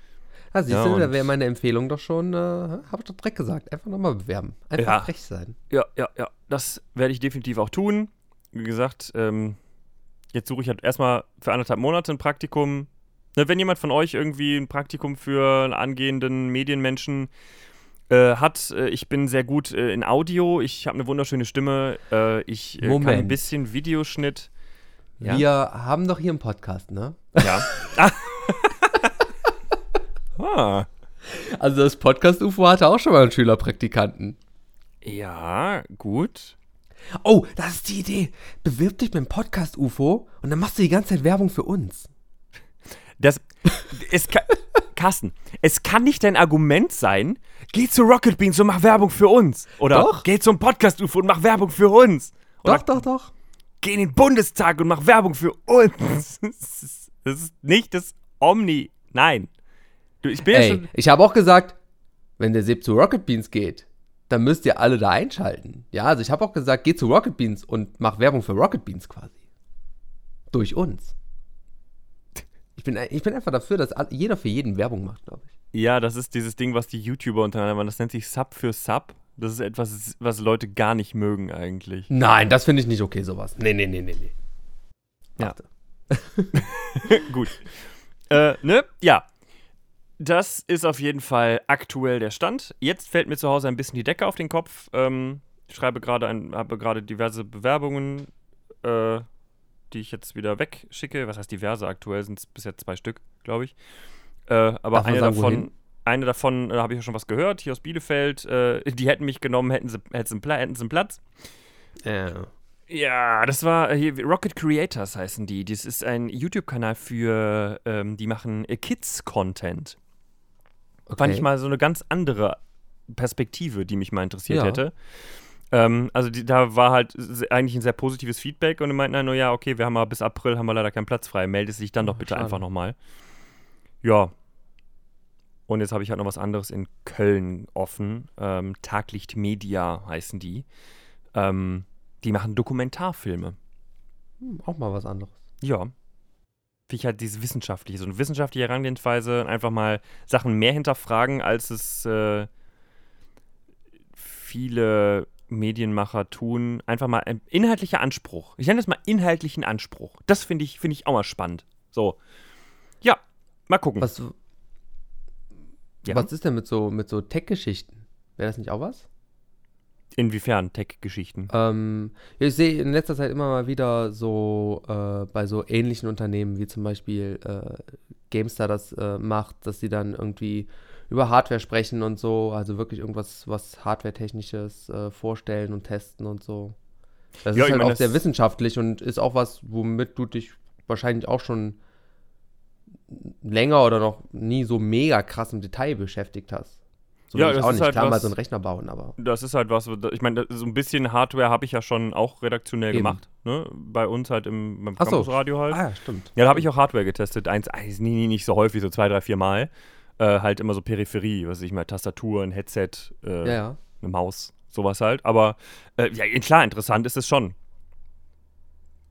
Ah, siehst Ja, du, da wäre meine Empfehlung doch schon, äh, habe ich doch direkt gesagt, einfach nochmal bewerben. Einfach Ja. frech sein. Ja, ja, ja. Das werde ich definitiv auch tun. Wie gesagt, ähm, jetzt suche ich halt erstmal für anderthalb Monate ein Praktikum. Ne, wenn jemand von euch irgendwie ein Praktikum für einen angehenden Medienmenschen äh, hat, äh, ich bin sehr gut äh, in Audio, ich habe eine wunderschöne Stimme, äh, ich äh, kann ein bisschen Videoschnitt. Ja. Wir haben doch hier einen Podcast, ne? Ja. ah. Also das Podcast-UFO hatte auch schon mal einen Schülerpraktikanten. Ja, gut. Oh, das ist die Idee. Bewirb dich beim Podcast-UFO und dann machst du die ganze Zeit Werbung für uns. Das, es kann, Carsten, es kann nicht dein Argument sein, geh zu Rocket Beans und mach Werbung für uns. Oder Doch. geh zum Podcast-UFO und mach Werbung für uns. Oder Doch, doch, doch. geh in den Bundestag und mach Werbung für uns. Das ist, das ist nicht das Omni. Nein. Du, ich bin ja Ey, schon. ich habe auch gesagt, wenn der Sepp zu Rocket Beans geht, dann müsst ihr alle da einschalten. Ja, also ich habe auch gesagt, geh zu Rocket Beans und mach Werbung für Rocket Beans quasi. Durch uns. Ich bin, ich bin einfach dafür, dass jeder für jeden Werbung macht, glaube ich. Ja, das ist dieses Ding, was die YouTuber untereinander machen. Das nennt sich Sub für Sub. Das ist etwas, was Leute gar nicht mögen eigentlich. Nein, das finde ich nicht okay, sowas. Nee, nee, nee, nee, nee. Ja. Gut. Äh, ne? Ja. Das ist auf jeden Fall aktuell der Stand. Jetzt fällt mir zu Hause ein bisschen die Decke auf den Kopf. Ähm, ich schreibe gerade ein, habe gerade diverse Bewerbungen, äh, die ich jetzt wieder wegschicke. Was heißt diverse? Aktuell sind es bis jetzt zwei Stück, glaube ich. Äh, aber eine sagen, davon, wohin? eine davon äh, habe ich ja schon was gehört, hier aus Bielefeld. Äh, die hätten mich genommen, hätten sie, hätten sie, einen Platz. Ja. Ja, das war äh, hier, Rocket Creators heißen die. Das ist ein YouTube-Kanal für, ähm, die machen äh, Kids-Content. Okay. Fand ich mal so eine ganz andere Perspektive, die mich mal interessiert Ja. hätte. Ähm, also die, da war halt eigentlich ein sehr positives Feedback und die meinten dann nur, ja, okay, wir haben mal bis April haben wir leider keinen Platz frei. Melde sich dann doch bitte schade. einfach nochmal. Ja. Und jetzt habe ich halt noch was anderes in Köln offen. Ähm, Taglicht Media heißen die. Ähm, die machen Dokumentarfilme. Hm, auch mal was anderes. Ja. Finde ich halt diese wissenschaftliche, so eine wissenschaftliche Herangehensweise, einfach mal Sachen mehr hinterfragen, als es äh, viele Medienmacher tun. Einfach mal ein inhaltlicher Anspruch. Ich nenne das mal inhaltlichen Anspruch. Das finde ich, finde ich auch mal spannend. So. Ja, mal gucken. Was, Ja. was ist denn mit so, mit so Tech-Geschichten? Wäre das nicht auch was? Inwiefern Tech-Geschichten? Ähm, ich sehe in letzter Zeit immer mal wieder so äh, bei so ähnlichen Unternehmen wie zum Beispiel äh, GameStar das äh, macht, dass sie dann irgendwie über Hardware sprechen und so, also wirklich irgendwas, was Hardware-technisches äh, vorstellen und testen und so. Das Ja, ist halt meine, auch sehr wissenschaftlich und ist auch was, womit du dich wahrscheinlich auch schon länger oder noch nie so mega krass im Detail beschäftigt hast. So Ja, das auch ist nicht. halt Klar, mal so einen Rechner bauen, aber. Das ist halt was, ich meine, so ein bisschen Hardware habe ich ja schon auch redaktionell Eben. gemacht. Ne? Bei uns halt im beim Ach so. Campusradio halt. Ah, ja, stimmt. Ja, da habe ich auch Hardware getestet. Eins, eins nie, nie, nicht so häufig, so zwei, drei, vier Mal. Äh, halt immer so Peripherie, was weiß ich mal, Tastatur, ein Headset, äh, Ja, ja. eine Maus, sowas halt. Aber äh, ja, klar, interessant ist es schon.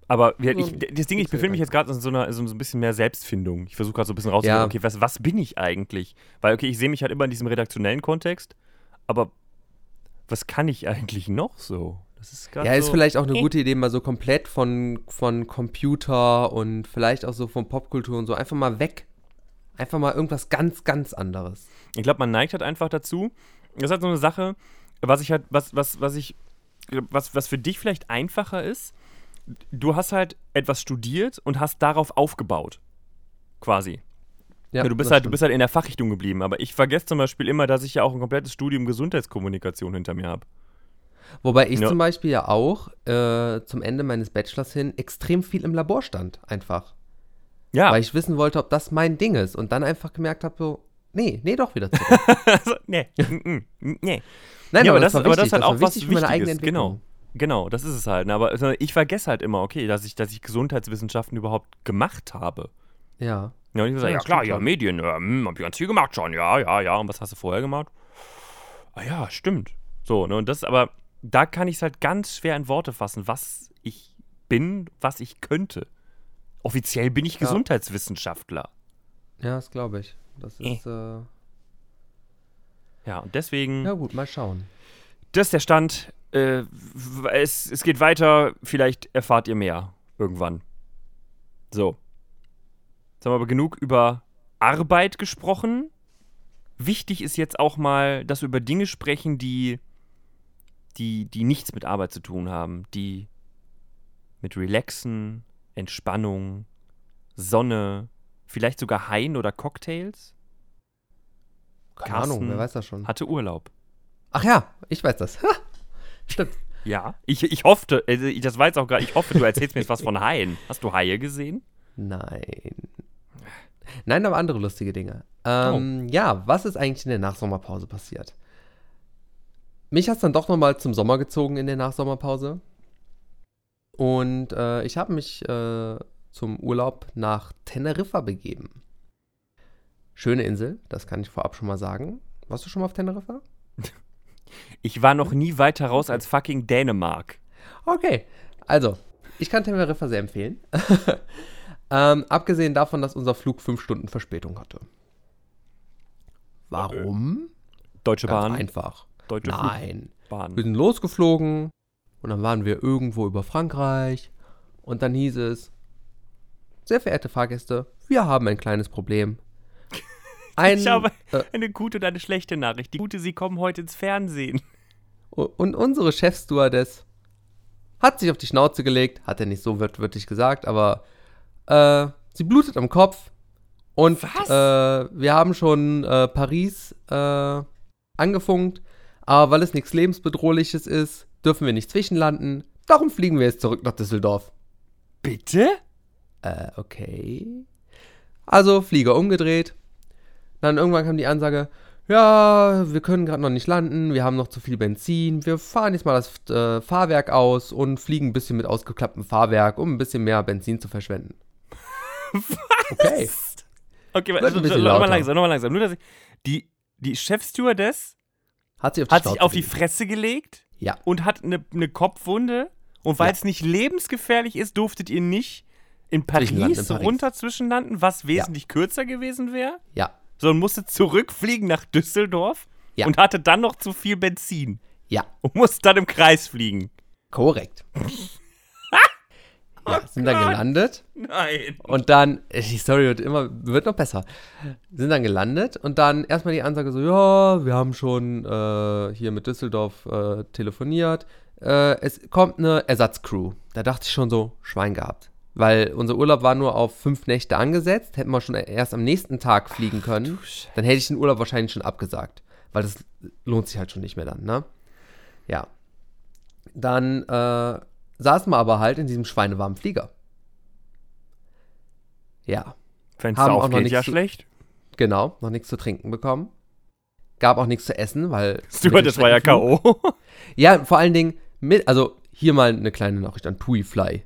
Aber So ich, das Ding, ich befinde mich jetzt gerade in so, einer, so ein bisschen mehr Selbstfindung. Ich versuche gerade so ein bisschen rauszufinden, Ja. okay, was, was bin ich eigentlich? Weil, okay, ich sehe mich halt immer in diesem redaktionellen Kontext, aber was kann ich eigentlich noch so? Das ist Ja, ist so, vielleicht auch eine äh. gute Idee, mal so komplett von, von Computer und vielleicht auch so von Popkultur und so einfach mal weg. Einfach mal irgendwas ganz, ganz anderes. Ich glaube, man neigt halt einfach dazu. Das ist halt so eine Sache, was ich halt, was, was, was ich, was, was für dich vielleicht einfacher ist. Du hast halt etwas studiert und hast darauf aufgebaut. Quasi. Ja, du, bist halt, du bist halt in der Fachrichtung geblieben. Aber ich vergesse zum Beispiel immer, dass ich ja auch ein komplettes Studium Gesundheitskommunikation hinter mir habe. Wobei ich Ja. zum Beispiel ja auch äh, zum Ende meines Bachelors hin extrem viel im Labor stand, einfach. Ja, Weil ich wissen wollte, ob das mein Ding ist. Und dann einfach gemerkt habe, so, Nee, nee, doch wieder zurück. also, nee, nee. Nein, ja, aber, das, das, aber das ist halt war auch was wichtig für meine eigene. Genau. Entwicklung. Genau, das ist es halt. ne? Aber also, ich vergesse halt immer, okay, dass ich, dass ich Gesundheitswissenschaften überhaupt gemacht habe. Ja. Ja, und ich gesagt, Ja, ja, das klar, ja. Medien, ja, hm, hab ich ganz viel gemacht schon, ja, ja, ja. Und was hast du vorher gemacht? Ah ja, stimmt. So, ne, und das, aber da kann ich es halt ganz schwer in Worte fassen, was ich bin, was ich könnte. Offiziell bin ich Ja. Gesundheitswissenschaftler. Ja, das glaube ich. Das Eh. ist, äh, Ja, und deswegen, ja gut, mal schauen. das ist der Stand. Äh, es, es geht weiter, vielleicht erfahrt ihr mehr irgendwann. So. Jetzt haben wir aber genug über Arbeit gesprochen. Wichtig ist jetzt auch mal, dass wir über Dinge sprechen, die, die, die nichts mit Arbeit zu tun haben. Die mit Relaxen, Entspannung, Sonne, vielleicht sogar Haien oder Cocktails. Keine Carsten Ahnung, wer weiß das schon. Hatte Urlaub. Ach ja, ich weiß das. Ha, Stimmt. Ja, ich, ich hoffte, also das war jetzt auch gerade, ich hoffe, du erzählst mir jetzt was von Haien. Hast du Haie gesehen? Nein. Nein, aber andere lustige Dinge. Ähm, Oh. Ja, was ist eigentlich in der Nachsommerpause passiert? Mich hat es dann doch nochmal zum Sommer gezogen in der Nachsommerpause. Und äh, ich habe mich äh, zum Urlaub nach Teneriffa begeben. Schöne Insel, das kann ich vorab schon mal sagen. Warst du schon mal auf Teneriffa? Ich war noch nie weiter raus als fucking Dänemark. Okay, also, ich kann Teneriffa sehr empfehlen. ähm, abgesehen davon, dass unser Flug fünf Stunden Verspätung hatte. Warum? Deutsche Ganz Bahn, einfach. Deutsche Nein. Flugbahn. Wir sind losgeflogen und dann waren wir irgendwo über Frankreich und dann hieß es, sehr verehrte Fahrgäste, wir haben ein kleines Problem. Ein, Ich habe äh, eine gute und eine schlechte Nachricht. Die gute, sie kommen heute ins Fernsehen. Und unsere Chefstewardess hat sich auf die Schnauze gelegt, hat er nicht so wörtlich gesagt, aber äh, sie blutet am Kopf. Und Was? Äh, wir haben schon äh, Paris äh, angefunkt, aber weil es nichts Lebensbedrohliches ist, dürfen wir nicht zwischenlanden. Darum fliegen wir jetzt zurück nach Düsseldorf. Bitte? Äh, okay. Also Flieger umgedreht. Dann irgendwann kam die Ansage, ja, wir können gerade noch nicht landen, wir haben noch zu viel Benzin, wir fahren jetzt mal das äh, Fahrwerk aus und fliegen ein bisschen mit ausgeklapptem Fahrwerk, um ein bisschen mehr Benzin zu verschwenden. Okay. Okay, Wird also, nochmal langsam, nochmal langsam. Nur, dass ich, die, die Chefstewardess Hat sie auf die hat sich auf die. Fresse gelegt Ja. und hat eine, eine Kopfwunde. Und weil Ja. es nicht lebensgefährlich ist, durftet ihr nicht in Paris, in Paris. runter zwischenlanden, was wesentlich kürzer gewesen wäre, Ja. sondern musste zurückfliegen nach Düsseldorf Ja. und hatte dann noch zu viel Benzin Ja. und musste dann im Kreis fliegen. Korrekt. ja, sind dann gelandet Nein. und dann, die Story wird immer, wird noch besser. Sind dann gelandet und dann erstmal die Ansage so, ja, wir haben schon äh, hier mit Düsseldorf äh, telefoniert. Äh, es kommt eine Ersatzcrew. Da dachte ich schon so, Schwein gehabt. Weil unser Urlaub war nur auf fünf Nächte angesetzt, hätten wir schon erst am nächsten Tag fliegen können. Dann hätte ich den Urlaub wahrscheinlich schon abgesagt. Weil das lohnt sich halt schon nicht mehr dann, ne? Ja. Dann äh, saßen wir aber halt in diesem schweinewarmen Flieger. Ja, Fenster Haben auch noch nichts ja zu- schlecht. genau. Noch nichts zu trinken bekommen. Gab auch nichts zu essen, weil. Stuart, das war ja K.O. Ja, vor allen Dingen mit, also hier mal eine kleine Nachricht an TUI Fly.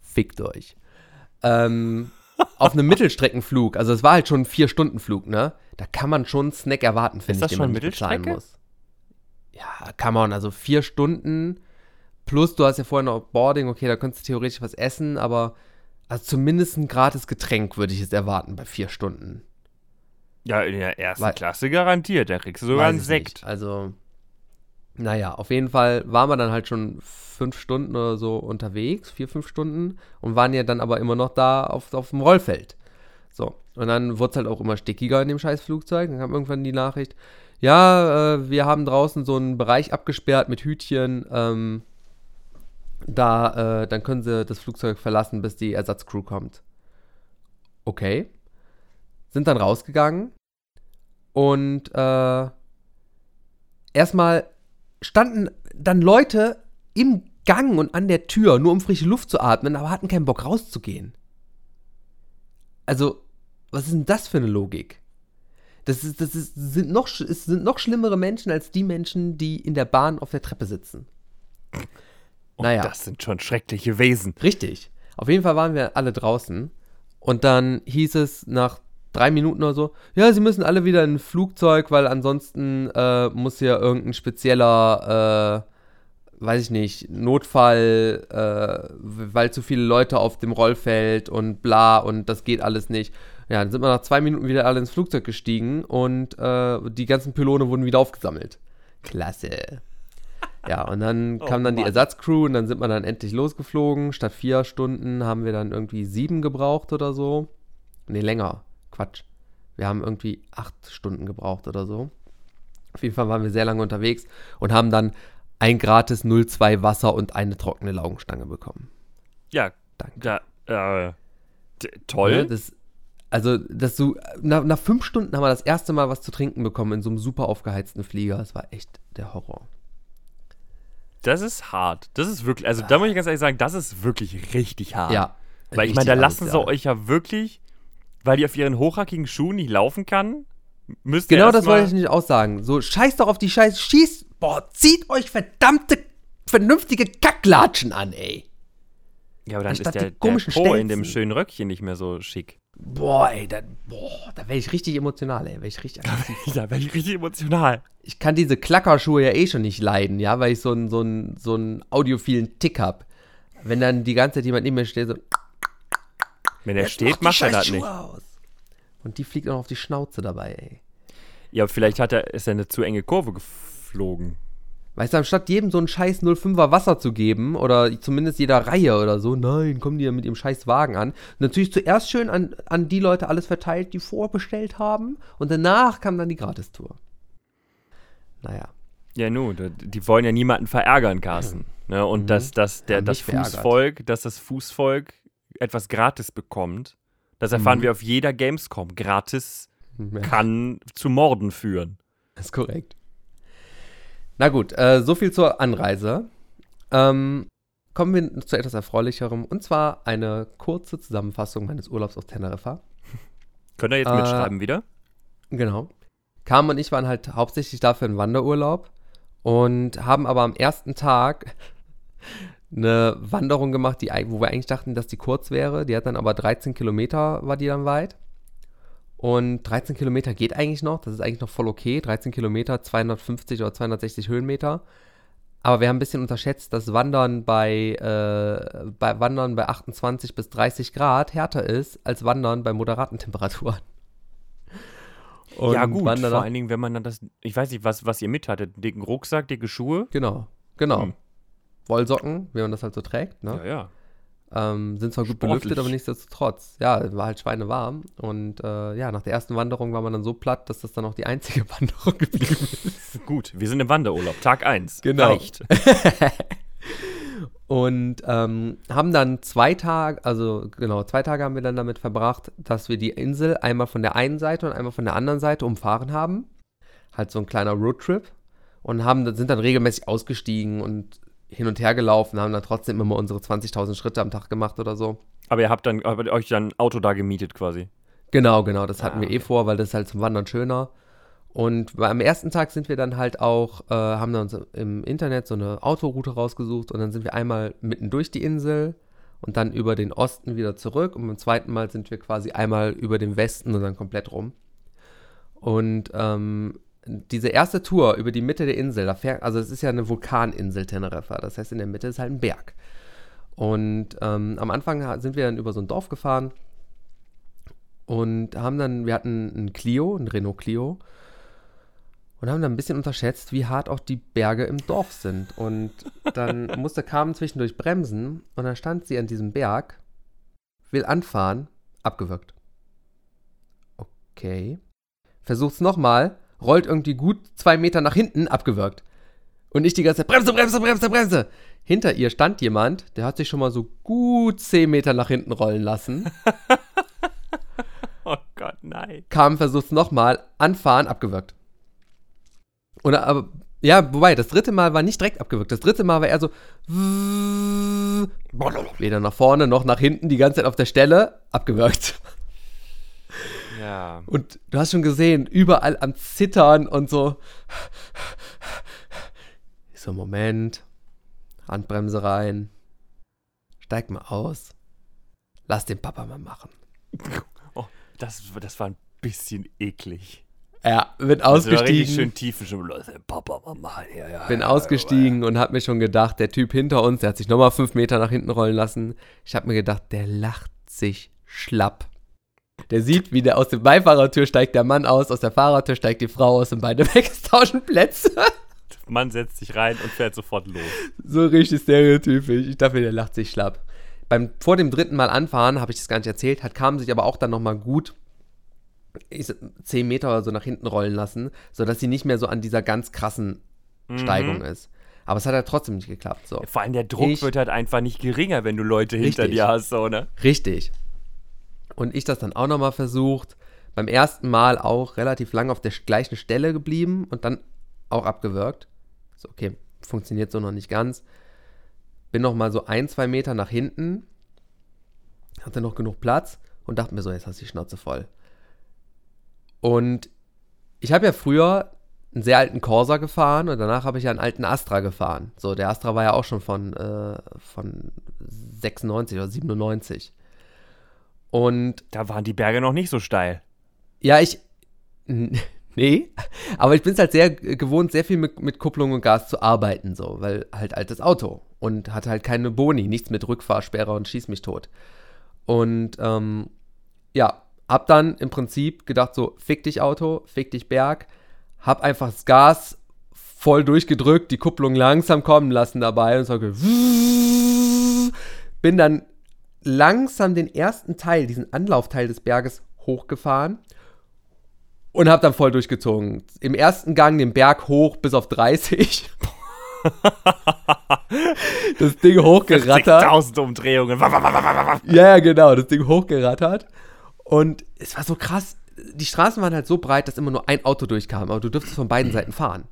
Fickt euch. Ähm, auf einem Mittelstreckenflug, also es war halt schon ein Vier-Stunden-Flug, ne? Da kann man schon einen Snack erwarten, finde ich, das den schon man bezahlen muss. Ja, kann man, also vier Stunden plus du hast ja vorher noch Boarding, okay, da könntest du theoretisch was essen, aber also zumindest ein gratis Getränk würde ich jetzt erwarten bei vier Stunden. Ja, in der ersten Weil- Klasse garantiert. Da kriegst du sogar einen Sekt. Nicht. Also, naja, auf jeden Fall waren wir dann halt schon fünf Stunden oder so unterwegs, vier, fünf Stunden und waren ja dann aber immer noch da auf, auf dem Rollfeld. So, und dann wurde es halt auch immer stickiger in dem scheiß Flugzeug. Dann kam irgendwann die Nachricht, ja, äh, wir haben draußen so einen Bereich abgesperrt mit Hütchen, ähm, da, äh, dann können sie das Flugzeug verlassen, bis die Ersatzcrew kommt. Okay. Sind dann rausgegangen und äh, erstmal standen dann Leute im Gang und an der Tür, nur um frische Luft zu atmen, aber hatten keinen Bock rauszugehen. Also, was ist denn das für eine Logik? Das, ist, das ist, sind, noch, sind noch schlimmere Menschen als die Menschen, die in der Bahn auf der Treppe sitzen. Und naja. Das sind schon schreckliche Wesen. Richtig. Auf jeden Fall waren wir alle draußen. Und dann hieß es nach drei Minuten oder so, ja, sie müssen alle wieder in ein Flugzeug, weil ansonsten äh, muss ja irgendein spezieller, äh, weiß ich nicht, Notfall, äh, weil zu viele Leute auf dem Rollfeld und bla und das geht alles nicht. Ja, dann sind wir nach zwei Minuten wieder alle ins Flugzeug gestiegen und äh, die ganzen Pylone wurden wieder aufgesammelt. Klasse. Ja, und dann oh, kam dann Mann. die Ersatzcrew und dann sind wir dann endlich losgeflogen. Statt vier Stunden haben wir dann irgendwie sieben gebraucht oder so. Nee, länger. Quatsch. Wir haben irgendwie acht Stunden gebraucht oder so. Auf jeden Fall waren wir sehr lange unterwegs und haben dann ein gratis 02 Wasser und eine trockene Laugenstange bekommen. Ja, danke. Da, äh, toll. Ja, das, also, dass du, nach, nach fünf Stunden haben wir das erste Mal was zu trinken bekommen in so einem super aufgeheizten Flieger. Das war echt der Horror. Das ist hart. Das ist wirklich, also da muss ich ganz ehrlich sagen, das ist wirklich richtig hart. Ja. Weil ich meine, da lassen sie euch ja wirklich, weil die auf ihren hochhackigen Schuhen nicht laufen kann, müsst ihr Genau das wollte ich nicht aussagen. So, scheiß doch auf die Scheiße, schießt, boah, zieht euch verdammte, vernünftige Kacklatschen an, ey. Ja, aber dann Anstatt ist der, der Po Stelzen. in dem schönen Röckchen nicht mehr so schick. Boah, ey, da, boah, da wäre ich richtig emotional, ey. Wär ich richtig da wäre ich richtig emotional. Ich kann diese Klackerschuhe ja eh schon nicht leiden, ja, weil ich so einen so so einen audiophilen Tick habe. Wenn dann die ganze Zeit jemand neben mir steht, so. Wenn er steht, macht er das nicht. Aus. Und die fliegt auch auf die Schnauze dabei, ey. Ja, vielleicht hat er, ist er eine zu enge Kurve geflogen. Weißt du, anstatt jedem so ein scheiß 05er Wasser zu geben oder zumindest jeder Reihe oder so, nein, kommen die ja mit ihrem scheiß Wagen an. Und natürlich zuerst schön an, an die Leute alles verteilt, die vorbestellt haben und danach kam dann die Gratistour. Naja. Ja, nun, die wollen ja niemanden verärgern, Carsten. Ne? Und mhm. dass, dass der, das Fußvolk, dass das Fußvolk etwas gratis bekommt, das erfahren mhm. wir auf jeder Gamescom. Gratis kann zu Morden führen. Das ist korrekt. Na gut, äh, so viel zur Anreise. Ähm, kommen wir zu etwas Erfreulicherem und zwar eine kurze Zusammenfassung meines Urlaubs auf Teneriffa. Könnt ihr jetzt äh, mitschreiben wieder? Genau. Carmen und ich waren halt hauptsächlich dafür in Wanderurlaub und haben aber am ersten Tag eine Wanderung gemacht, die, wo wir eigentlich dachten, dass die kurz wäre. Die hat dann aber 13 Kilometer, war die dann weit. Und 13 Kilometer geht eigentlich noch, das ist eigentlich noch voll okay. 13 Kilometer, 250 oder 260 Höhenmeter. Aber wir haben ein bisschen unterschätzt, dass Wandern bei, äh, bei Wandern bei 28 bis 30 Grad härter ist als Wandern bei moderaten Temperaturen. Und ja, gut, Wandern vor allen Dingen, wenn man dann das, ich weiß nicht, was, was ihr mit hattet, dicken Rucksack, dicke Schuhe. Genau, genau. Hm. Wollsocken, wie man das halt so trägt, ne? Ja, ja. Ähm, sind zwar gut Sportlich. belüftet, aber nichtsdestotrotz. Ja, war halt schweinewarm. Und äh, ja, nach der ersten Wanderung war man dann so platt, dass das dann auch die einzige Wanderung geblieben ist. gut, wir sind im Wanderurlaub, Tag 1. Genau. Reicht. und ähm, haben dann zwei Tage, also genau, zwei Tage haben wir dann damit verbracht, dass wir die Insel einmal von der einen Seite und einmal von der anderen Seite umfahren haben. Halt so ein kleiner Roadtrip. Und haben, sind dann regelmäßig ausgestiegen und hin und her gelaufen, haben dann trotzdem immer unsere 20.000 Schritte am Tag gemacht oder so. Aber ihr habt dann habt euch dann ein Auto da gemietet quasi. Genau, genau, das hatten ah, wir eh vor, weil das ist halt zum Wandern schöner. Und am ersten Tag sind wir dann halt auch, äh, haben dann uns im Internet so eine Autoroute rausgesucht und dann sind wir einmal mitten durch die Insel und dann über den Osten wieder zurück und beim zweiten Mal sind wir quasi einmal über den Westen und dann komplett rum. Und ähm, diese erste Tour über die Mitte der Insel, da fährt, also es ist ja eine Vulkaninsel Teneriffa, das heißt in der Mitte ist halt ein Berg. Und ähm, am Anfang sind wir dann über so ein Dorf gefahren und haben dann, wir hatten ein Clio, ein Renault Clio und haben dann ein bisschen unterschätzt, wie hart auch die Berge im Dorf sind. Und dann musste Carmen zwischendurch bremsen und dann stand sie an diesem Berg, will anfahren, abgewürgt. Okay. Versuch's nochmal rollt irgendwie gut zwei Meter nach hinten, abgewürgt. Und ich die ganze Zeit, Bremse, Bremse, Bremse, Bremse. Hinter ihr stand jemand, der hat sich schon mal so gut zehn Meter nach hinten rollen lassen. oh Gott, nein. Kam, versucht's nochmal, anfahren, abgewürgt. Und aber, ja, wobei, das dritte Mal war nicht direkt abgewürgt. Das dritte Mal war er so, weder nach vorne noch nach hinten, die ganze Zeit auf der Stelle, abgewürgt. Ja. Und du hast schon gesehen, überall am Zittern und so. Ich so, Moment. Handbremse rein. Steig mal aus. Lass den Papa mal machen. Oh, das, das war ein bisschen eklig. Ja, bin Also war richtig ausgestiegen. schön tiefen schon. Papa, Mama, ja, ja. bin ja, ausgestiegen und hab mir schon gedacht, der Typ hinter uns, der hat sich nochmal fünf Meter nach hinten rollen lassen. Ich hab mir gedacht, der lacht sich schlapp. Der sieht, wie der aus der Beifahrertür steigt der Mann aus, aus der Fahrertür steigt die Frau aus und beide wegtauschen Plätze. Mann setzt sich rein und fährt sofort los. so richtig stereotypisch. Ich dachte, der lacht sich schlapp. Beim, vor dem dritten Mal anfahren, habe ich das gar nicht erzählt, hat kam sich aber auch dann nochmal gut ich, sag, 10 Meter oder so nach hinten rollen lassen, sodass sie nicht mehr so an dieser ganz krassen Steigung ist. Aber es hat halt trotzdem nicht geklappt. So. Vor allem der Druck Ich- wird halt einfach nicht geringer, wenn du Leute hinter Richtig. dir hast, so, ne? Richtig. Und ich das dann auch nochmal versucht. Beim ersten Mal auch relativ lang auf der gleichen Stelle geblieben und dann auch abgewürgt. So, okay, funktioniert so noch nicht ganz. Bin nochmal so ein, zwei Meter nach hinten. Hatte noch genug Platz und dachte mir so, jetzt hast du die Schnauze voll. Und ich habe ja früher einen sehr alten Corsa gefahren und danach habe ich ja einen alten Astra gefahren. So, der Astra war ja auch schon von, äh, von 96 oder 97. Und Da waren die Berge noch nicht so steil. ja, ich. Nee, aber ich bin es halt sehr gewohnt, sehr viel mit, mit Kupplung und Gas zu arbeiten, so, weil halt altes Auto und hatte halt keine Boni, nichts mit Rückfahrsperre und schieß mich tot. Und ähm, ja, hab dann im Prinzip gedacht, so, fick dich Auto, fick dich Berg, hab einfach das Gas voll durchgedrückt, die Kupplung langsam kommen lassen dabei und so, bin dann langsam den ersten Teil, diesen Anlaufteil des Berges hochgefahren und hab dann voll durchgezogen. Im ersten Gang den Berg hoch bis auf 30. das Ding hochgerattert. 60.000 Umdrehungen. Ja, ja, genau, das Ding hochgerattert. Und es war so krass. Die Straßen waren halt so breit, dass immer nur ein Auto durchkam, aber du dürftest von beiden Seiten fahren.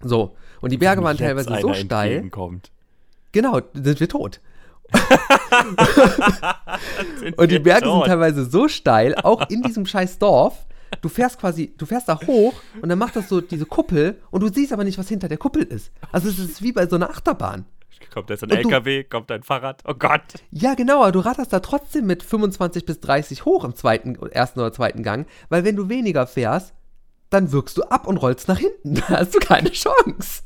So. Und die Berge waren teilweise so steil. entgegenkommt. Genau, sind wir tot. Und die Berge sind teilweise so steil, auch in diesem scheiß Dorf. Du fährst quasi, du fährst da hoch und dann macht das so diese Kuppel und du siehst aber nicht, was hinter der Kuppel ist. Also es ist wie bei so einer Achterbahn. Kommt jetzt ein Und du- LKW, kommt ein Fahrrad. Oh Gott. Ja, genau, aber du ratterst da trotzdem mit 25 bis 30 hoch im zweiten, ersten oder zweiten Gang, weil wenn du weniger fährst, dann wirkst du ab und rollst nach hinten. Da hast du keine Chance.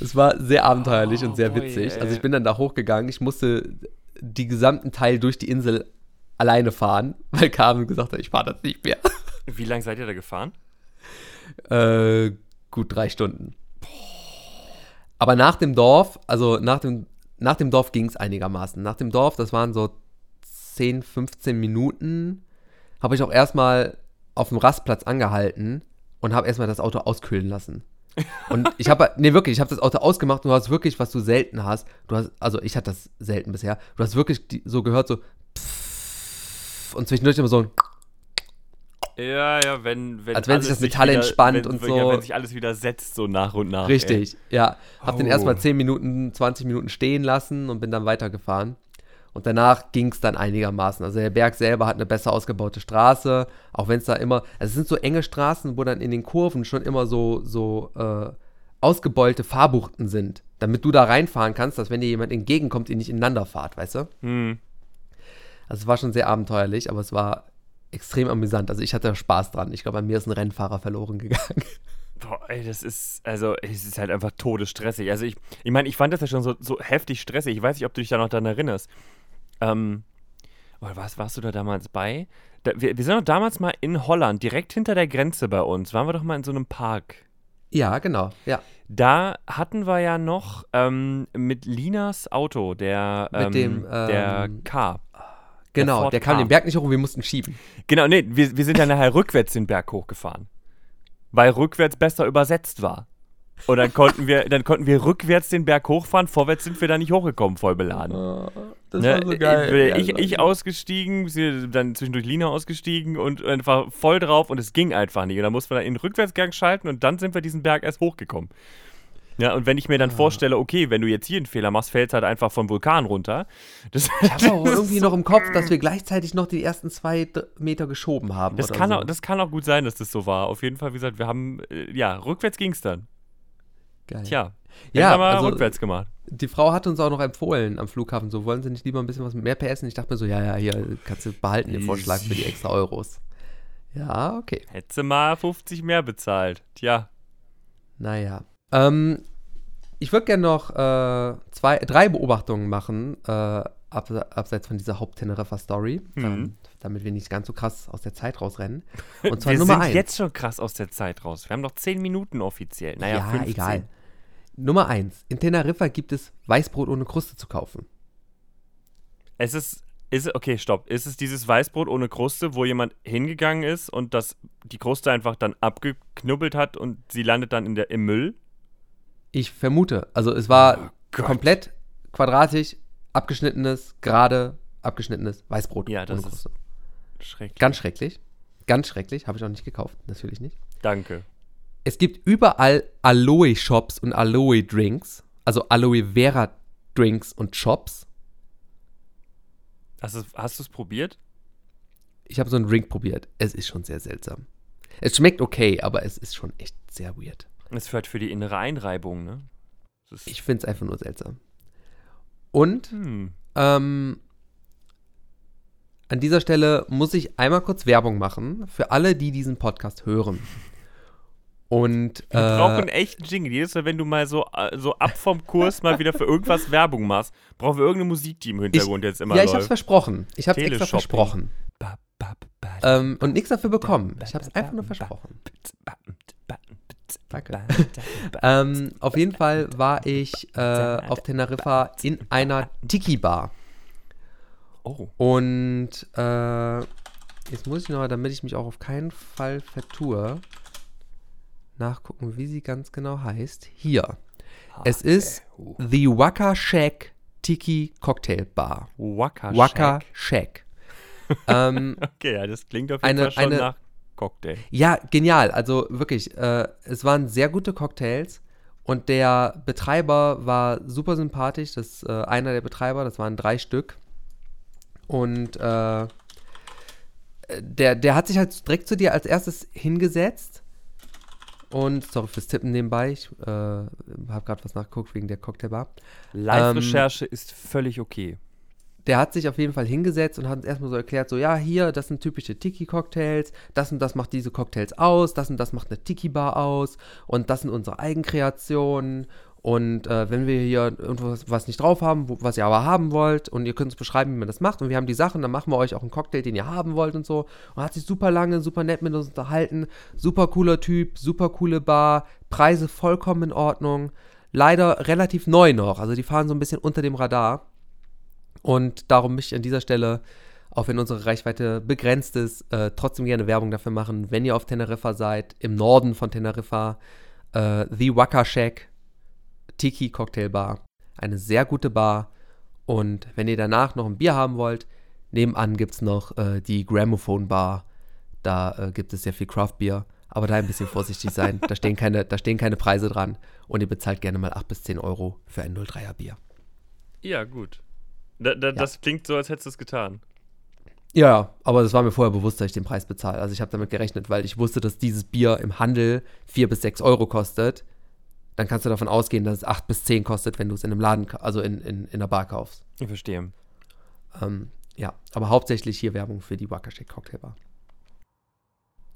Es war sehr abenteuerlich und sehr boy, witzig. ey. Also ich bin dann da hochgegangen. Ich musste die gesamten Teil durch die Insel alleine fahren, weil Carmen gesagt hat, ich fahre das nicht mehr. Wie lange seid ihr da gefahren? Äh, gut drei Stunden. Aber nach dem Dorf, also nach dem, nach dem Dorf ging es einigermaßen. Nach dem Dorf, das waren so 10, 15 Minuten, habe ich auch erstmal auf dem Rastplatz angehalten und habe erstmal das Auto auskühlen lassen. Und ich habe, nee, wirklich, ich habe das Auto ausgemacht und du hast wirklich, was du selten hast, du hast, also ich hatte das selten bisher, du hast wirklich die, so gehört, so pfff, und zwischendurch immer so ein Ja, ja, wenn, wenn Als wenn sich das Metall wieder, entspannt wenn, und Ja, so. wenn sich alles wieder setzt, so nach und nach. Richtig, ja. Hab den Oh. erstmal 10 Minuten, 20 Minuten stehen lassen und bin dann weitergefahren. Und danach ging es dann einigermaßen. Also der Berg selber hat eine besser ausgebaute Straße, auch wenn es da immer, also es sind so enge Straßen, wo dann in den Kurven schon immer so, so äh, ausgebeulte Fahrbuchten sind, damit du da reinfahren kannst, dass wenn dir jemand entgegenkommt, ihr nicht ineinander fahrt, weißt du? Ey. Hm. Also es war schon sehr abenteuerlich, aber es war extrem amüsant. Also ich hatte Spaß dran. Ich glaube, an mir ist ein Rennfahrer verloren gegangen. Boah, ey, das ist, also, es ist halt einfach todesstressig. Also, ich, ich meine, ich fand das ja schon so, so heftig stressig. Ich weiß nicht, ob du dich da noch daran erinnerst. Ähm, oder was, warst du da damals bei? Da, wir, wir sind doch damals mal in Holland, direkt hinter der Grenze bei uns. Waren wir doch mal in so einem Park. Ja, genau, ja. Da hatten wir ja noch ähm, mit Linas Auto, der, Mit ähm, dem, der ähm, K. Genau, Ford der kam Ka. den Berg nicht hoch und wir mussten schieben. Genau, nee, wir, wir sind ja nachher rückwärts den Berg hochgefahren. Weil rückwärts besser übersetzt war. Und dann konnten wir, dann konnten wir rückwärts den Berg hochfahren, vorwärts sind wir da nicht hochgekommen, voll beladen. Das Ne, äh, Ich, Ja, ich ausgestiegen, sie dann zwischendurch Lina ausgestiegen und einfach voll drauf und es ging einfach nicht. Und dann mussten wir dann in den Rückwärtsgang schalten und dann sind wir diesen Berg erst hochgekommen. Ja, und wenn ich mir dann vorstelle, okay, wenn du jetzt hier einen Fehler machst, fällt es halt einfach vom Vulkan runter. Das, ich habe auch irgendwie noch im Kopf, dass wir gleichzeitig noch die ersten zwei Meter geschoben haben. Das, kann, so. auch, das kann auch gut sein, dass das so war. Auf jeden Fall, wie gesagt, wir haben, äh, ja, rückwärts ging es dann. Geil. Tja, ja, haben wir also, rückwärts gemacht. Die Frau hat uns auch noch empfohlen am Flughafen, so wollen Sie nicht lieber ein bisschen was mehr PS? Und ich dachte mir so, ja, ja, hier kannst du behalten den Vorschlag für die extra Euros. Ja, okay. Hättest du mal 50 mehr bezahlt. Tja. Naja. Ähm, ich würde gerne noch äh, zwei, drei Beobachtungen machen, äh, ab, abseits von dieser Haupt-Teneriffa-Story, mhm. ähm, damit wir nicht ganz so krass aus der Zeit rausrennen. Und zwar wir Nummer sind eins. jetzt schon krass aus der Zeit raus. Wir haben noch zehn Minuten offiziell. Naja, ja, 15. egal. Nummer eins. In Teneriffa gibt es Weißbrot ohne Kruste zu kaufen. Es ist ist, okay, stopp. Ist es dieses Weißbrot ohne Kruste, wo jemand hingegangen ist und das, die Kruste einfach dann abgeknubbelt hat und sie landet dann in der, im Müll? Ich vermute. Also es war oh komplett quadratisch, abgeschnittenes, gerade abgeschnittenes Weißbrot ja, das ohne Kruste. Ist schrecklich. Ganz schrecklich. Ganz schrecklich. Habe ich auch nicht gekauft. Natürlich nicht. Danke. Es gibt überall Aloe-Shops und Aloe-Drinks. Also Aloe Vera-Drinks und Shops. Hast du es probiert? Ich habe so einen Drink probiert. Es ist schon sehr seltsam. Es schmeckt okay, aber es ist schon echt sehr weird. Es führt für die innere Einreibung, ne? Ich finde es einfach nur seltsam. Und hm. ähm, an dieser Stelle muss ich einmal kurz Werbung machen für alle, die diesen Podcast hören. Und, wir äh, brauchen echt einen Jingle. Jedes Mal, wenn du mal so, äh, so ab vom Kurs mal wieder für irgendwas Werbung machst, brauchen wir irgendeine Musik, die im Hintergrund ich, jetzt immer Ja, läuft. ich hab's versprochen. Ich hab's extra versprochen. ähm, und nichts dafür bekommen. Ich hab's einfach nur versprochen. Danke. ähm, auf jeden Fall war ich äh, auf Teneriffa in einer Tiki-Bar. Oh. Und äh, jetzt muss ich noch, damit ich mich auch auf keinen Fall vertue, nachgucken, wie sie ganz genau heißt. Hier. Ah, es ist uh. The Waka Shack Tiki Cocktail Bar. Waka, Waka Shack. ähm, okay, ja, das klingt auf jeden eine, Fall schon eine, nach Cocktail. Ja, genial. Also wirklich, äh, es waren sehr gute Cocktails. Und der Betreiber war super sympathisch. Das äh, einer der Betreiber, das waren drei Stück. Und äh, der, der hat sich halt direkt zu dir als erstes hingesetzt und sorry fürs Tippen nebenbei. Ich äh, habe gerade was nachgeguckt wegen der Cocktailbar. Live-Recherche ähm, ist völlig okay. Der hat sich auf jeden Fall hingesetzt und hat uns erstmal so erklärt: so, ja, hier, das sind typische Tiki-Cocktails, das und das macht diese Cocktails aus, das und das macht eine Tiki-Bar aus und das sind unsere Eigenkreationen und äh, wenn wir hier irgendwas was nicht drauf haben, wo, was ihr aber haben wollt, und ihr könnt uns beschreiben, wie man das macht, und wir haben die Sachen, dann machen wir euch auch einen Cocktail, den ihr haben wollt und so. Und hat sich super lange, super nett mit uns unterhalten. Super cooler Typ, super coole Bar, Preise vollkommen in Ordnung. Leider relativ neu noch, also die fahren so ein bisschen unter dem Radar. Und darum möchte ich an dieser Stelle, auch wenn unsere Reichweite begrenzt ist, äh, trotzdem gerne Werbung dafür machen, wenn ihr auf Teneriffa seid, im Norden von Teneriffa, äh, The Waka Shack Tiki Cocktail Bar. Eine sehr gute Bar. Und wenn ihr danach noch ein Bier haben wollt, nebenan gibt es noch äh, die Gramophone Bar. Da äh, gibt es sehr viel Craft Beer. Aber da ein bisschen vorsichtig sein. Da stehen, keine, da stehen keine Preise dran. Und ihr bezahlt gerne mal 8 bis 10 Euro für ein 03er Bier. Ja, gut. Da, da, ja. Das klingt so, als hättest du es getan. Ja, aber das war mir vorher bewusst, dass ich den Preis bezahle. Also ich habe damit gerechnet, weil ich wusste, dass dieses Bier im Handel 4 bis 6 Euro kostet dann kannst du davon ausgehen, dass es 8 bis 10 kostet, wenn du es in einem Laden, also in, in, in einer Bar kaufst. Ich verstehe. Ähm, ja, aber hauptsächlich hier Werbung für die Wakashake Cocktailbar.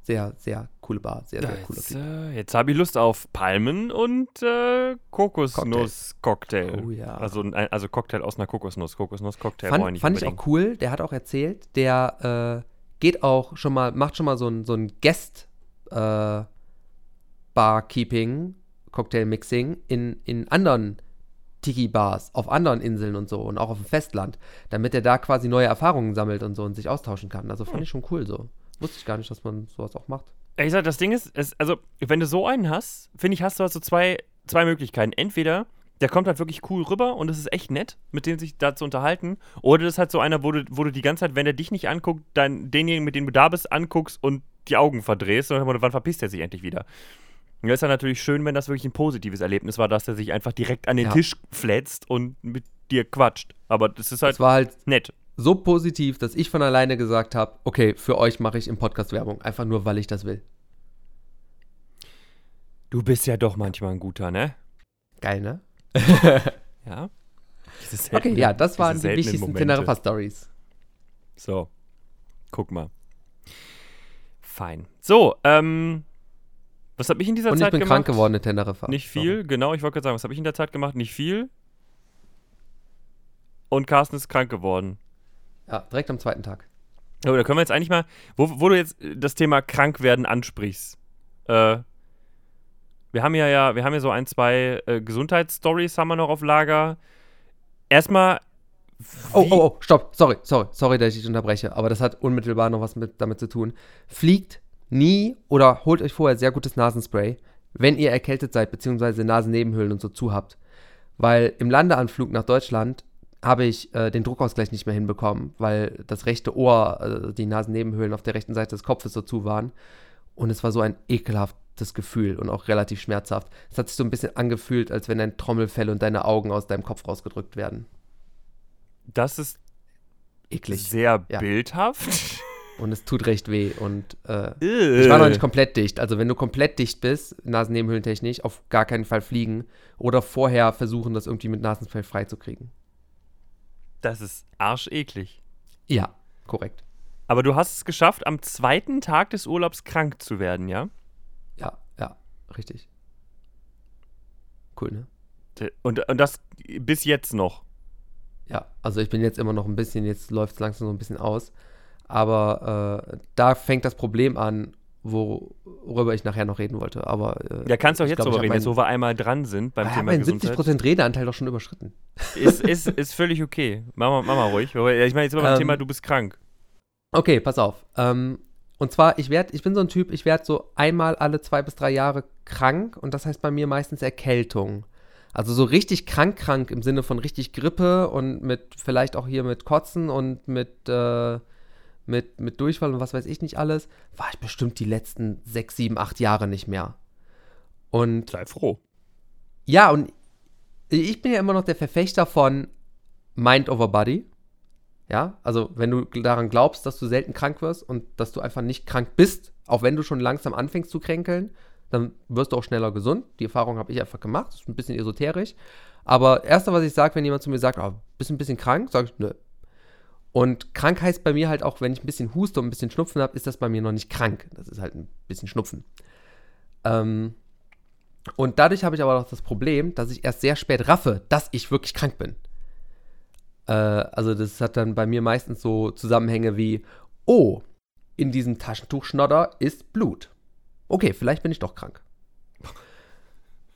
Sehr, sehr coole Bar, sehr, sehr Typ. Äh, jetzt habe ich Lust auf Palmen und äh, Kokosnuss-Cocktail. Oh ja. Also, also Cocktail aus einer Kokosnuss. Kokosnuss-Cocktail Fand, ich, fand ich auch cool. Der hat auch erzählt, der äh, geht auch schon mal, macht schon mal so ein, so ein Guest äh, Barkeeping Cocktail-Mixing in, in anderen Tiki-Bars, auf anderen Inseln und so und auch auf dem Festland, damit er da quasi neue Erfahrungen sammelt und so und sich austauschen kann. Also fand hm. ich schon cool so. Wusste ich gar nicht, dass man sowas auch macht. Ich sag, das Ding ist, ist also, wenn du so einen hast, finde ich, hast du halt so zwei, zwei Möglichkeiten. Entweder der kommt halt wirklich cool rüber und es ist echt nett, mit dem sich da zu unterhalten. Oder das ist halt so einer, wo du, wo du die ganze Zeit, wenn er dich nicht anguckt, dann denjenigen, mit dem du da bist, anguckst und die Augen verdrehst und dann, wann verpisst er sich endlich wieder? Ja, ist ja natürlich schön, wenn das wirklich ein positives Erlebnis war, dass er sich einfach direkt an den Ja. Tisch flätzt und mit dir quatscht. Aber das ist halt Es war halt nett. so positiv, dass ich von alleine gesagt habe, okay, für euch mache ich im Podcast Werbung. Einfach nur, weil ich das will. Du bist ja doch manchmal ein guter, ne? Geil, ne? Ja. Diese Okay, ja, das waren die wichtigsten. Teneriffa-Stories. So. Guck mal. Fein. So, ähm. Was habe ich in dieser Und ich Zeit bin gemacht? krank geworden in Teneriffa. Nicht viel, genau, ich wollte gerade sagen, was habe ich in der Zeit gemacht? Nicht viel. Und Carsten ist krank geworden. Ja, direkt am zweiten Tag. Oh, da können wir jetzt eigentlich mal, wo, wo du jetzt das Thema Krankwerden ansprichst. Äh, wir haben ja, ja, wir haben ja so ein, zwei äh, Gesundheitsstories haben wir noch auf Lager. Erstmal. Oh, oh, oh, stopp. Sorry, sorry, sorry, dass ich dich unterbreche. Aber das hat unmittelbar noch was mit, damit zu tun. Fliegt nie oder holt euch vorher sehr gutes Nasenspray, wenn ihr erkältet seid, beziehungsweise Nasennebenhöhlen und so zu habt. Weil im Landeanflug nach Deutschland habe ich äh, den Druckausgleich nicht mehr hinbekommen, weil das rechte Ohr, äh, die Nasennebenhöhlen auf der rechten Seite des Kopfes so zu waren. Und es war so ein ekelhaftes Gefühl und auch relativ schmerzhaft. Es hat sich so ein bisschen angefühlt, als wenn dein Trommelfell und deine Augen aus deinem Kopf rausgedrückt werden. Das ist Eklig. sehr Ja. bildhaft. Und es tut recht weh. Und äh, ich war noch nicht komplett dicht. Also wenn du komplett dicht bist, Nasennebenhöhlentechnisch, auf gar keinen Fall fliegen. Oder vorher versuchen, das irgendwie mit Nasenspray freizukriegen. Das ist arscheklig. Ja, korrekt. Aber du hast es geschafft, am zweiten Tag des Urlaubs krank zu werden, ja? Ja, ja, richtig. Cool, ne? Und, und das bis jetzt noch. Ja, also ich bin jetzt immer noch ein bisschen, jetzt läuft es langsam so ein bisschen aus. Aber äh, da fängt das Problem an, worüber ich nachher noch reden wollte. Aber äh, Ja, kannst du auch jetzt glaub, hab reden, jetzt wo wir einmal dran sind beim ich habe Thema meinen Gesundheit. 70% Redeanteil doch schon überschritten. Ist, ist, ist völlig okay. Mach mal, mach mal ruhig. Aber Ich meine jetzt beim Ähm, Thema, du bist krank. Okay, pass auf. Ähm, und zwar, ich werde, ich bin so ein Typ, ich werde so einmal alle zwei bis drei Jahre krank und das heißt bei mir meistens Erkältung. Also so richtig krank, krank im Sinne von richtig Grippe und mit vielleicht auch hier mit Kotzen und mit, äh, mit, mit Durchfall und was weiß ich nicht alles, war ich bestimmt die letzten sechs, sieben, acht Jahre nicht mehr. Und Sei froh. ja, und ich bin ja immer noch der Verfechter von Mind over Body. Ja, also wenn du daran glaubst, dass du selten krank wirst und dass du einfach nicht krank bist, auch wenn du schon langsam anfängst zu kränkeln, dann wirst du auch schneller gesund. Die Erfahrung habe ich einfach gemacht. Das ist ein bisschen esoterisch. Aber erste, was ich sage, wenn jemand zu mir sagt, oh, bist du ein bisschen krank, sage ich, nö. Und krank heißt bei mir halt auch, wenn ich ein bisschen huste und ein bisschen Schnupfen habe, ist das bei mir noch nicht krank. Das ist halt ein bisschen Schnupfen. Ähm, und dadurch habe ich aber auch das Problem, dass ich erst sehr spät raffe, dass ich wirklich krank bin. Äh, also das hat dann bei mir meistens so Zusammenhänge wie, oh, in diesem Taschentuchschnodder ist Blut. Okay, vielleicht bin ich doch krank.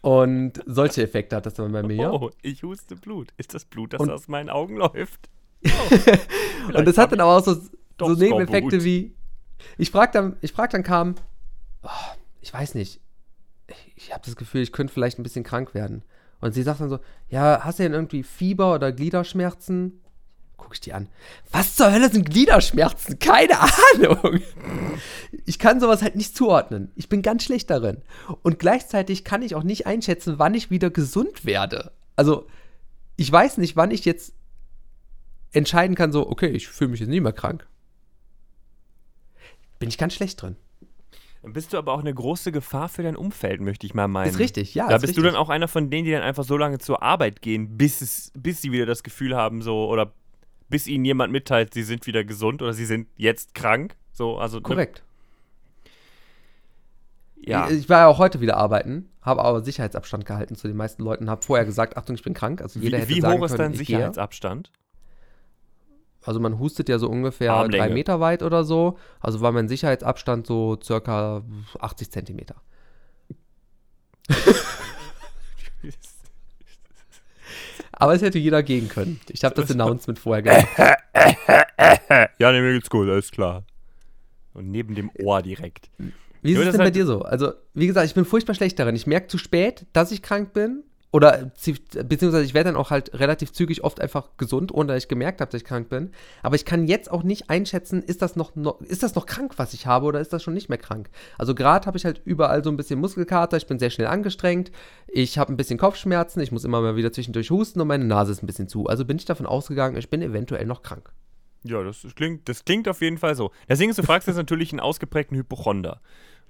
Und solche Effekte hat das dann bei mir. Oh, ich huste Blut. Ist das Blut, das Und- aus meinen Augen läuft? Und das hat dann aber auch so, so Nebeneffekte wie, ich frag dann, ich frag dann kam, oh, ich weiß nicht, ich, ich habe das Gefühl, ich könnte vielleicht ein bisschen krank werden. Und sie sagt dann so, ja, hast du denn irgendwie Fieber oder Gliederschmerzen? Guck ich die an. Was zur Hölle sind Gliederschmerzen? Keine Ahnung. Ich kann sowas halt nicht zuordnen. Ich bin ganz schlecht darin. Und gleichzeitig kann ich auch nicht einschätzen, wann ich wieder gesund werde. Also, ich weiß nicht, wann ich jetzt entscheiden kann, so, okay, ich fühle mich jetzt nie mehr krank. Bin ich ganz schlecht drin. Dann bist du aber auch eine große Gefahr für dein Umfeld, möchte ich mal meinen. Ist richtig, ja. da ist bist richtig. du dann auch einer von denen, die dann einfach so lange zur Arbeit gehen, bis, es, bis sie wieder das Gefühl haben, so, oder bis ihnen jemand mitteilt, sie sind wieder gesund oder sie sind jetzt krank. So, also. ne, Korrekt. ja. Ich, ich war ja auch heute wieder arbeiten, habe aber Sicherheitsabstand gehalten zu den meisten Leuten, habe vorher gesagt, Achtung, ich bin krank. Also jeder Wie, hätte wie sagen hoch ist können, dein ich gehe. Also man hustet ja so ungefähr Armlänge. drei Meter weit oder so. Also war mein Sicherheitsabstand so circa 80 Zentimeter. Aber es hätte jeder gehen können. Ich habe das Announcement vorher gemacht. ja, nee, mir geht's gut, alles klar. Und neben dem Ohr direkt. Wie ist es das denn bei dir so? Also, wie gesagt, ich bin furchtbar schlecht darin. Ich merke zu spät, dass ich krank bin oder beziehungsweise ich werde dann auch halt relativ zügig oft einfach gesund, ohne dass ich gemerkt habe, dass ich krank bin. Aber ich kann jetzt auch nicht einschätzen, ist das noch, noch ist das noch krank, was ich habe, oder ist das schon nicht mehr krank? Also gerade habe ich halt überall so ein bisschen Muskelkater, ich bin sehr schnell angestrengt, ich habe ein bisschen Kopfschmerzen, ich muss immer mal wieder zwischendurch husten und meine Nase ist ein bisschen zu. Also bin ich davon ausgegangen, ich bin eventuell noch krank. Ja, das klingt, das klingt auf jeden Fall so. Deswegen, du fragst jetzt natürlich einen ausgeprägten Hypochonder.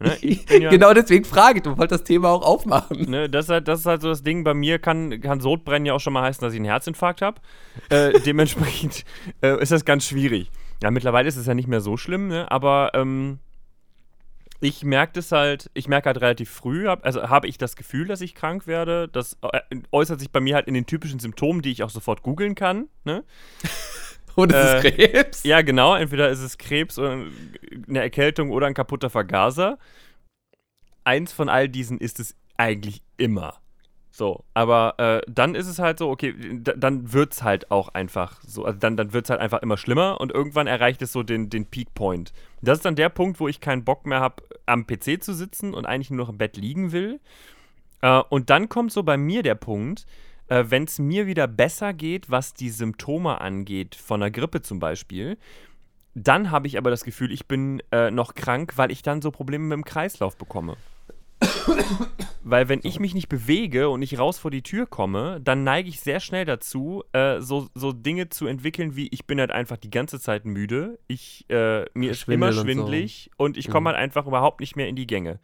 Ne? Ja, genau deswegen frage ich, du wolltest das Thema auch aufmachen. Ne, das, ist halt, das ist halt so das Ding, bei mir kann, kann Sodbrennen ja auch schon mal heißen, dass ich einen Herzinfarkt habe. Äh, dementsprechend äh, ist das ganz schwierig. Ja, mittlerweile ist es ja nicht mehr so schlimm, ne? aber ähm, ich merke das halt, ich merke halt relativ früh, hab, also habe ich das Gefühl, dass ich krank werde. Das äh, äußert sich bei mir halt in den typischen Symptomen, die ich auch sofort googeln kann. Ne? Und es ist äh, Krebs? Ja, genau. Entweder ist es Krebs oder eine Erkältung oder ein kaputter Vergaser. Eins von all diesen ist es eigentlich immer. So, aber äh, dann ist es halt so, okay, dann wird es halt auch einfach so, also dann, dann wird es halt einfach immer schlimmer und irgendwann erreicht es so den, den Peak Point. Das ist dann der Punkt, wo ich keinen Bock mehr habe, am PC zu sitzen und eigentlich nur noch im Bett liegen will. Äh, und dann kommt so bei mir der Punkt, äh, wenn es mir wieder besser geht, was die Symptome angeht, von einer Grippe zum Beispiel, dann habe ich aber das Gefühl, ich bin äh, noch krank, weil ich dann so Probleme mit dem Kreislauf bekomme. weil wenn ich mich nicht bewege und nicht raus vor die Tür komme, dann neige ich sehr schnell dazu, äh, so, so Dinge zu entwickeln, wie ich bin halt einfach die ganze Zeit müde, ich, äh, mir ist immer schwindlig und, so. und ich komme mhm. halt einfach überhaupt nicht mehr in die Gänge.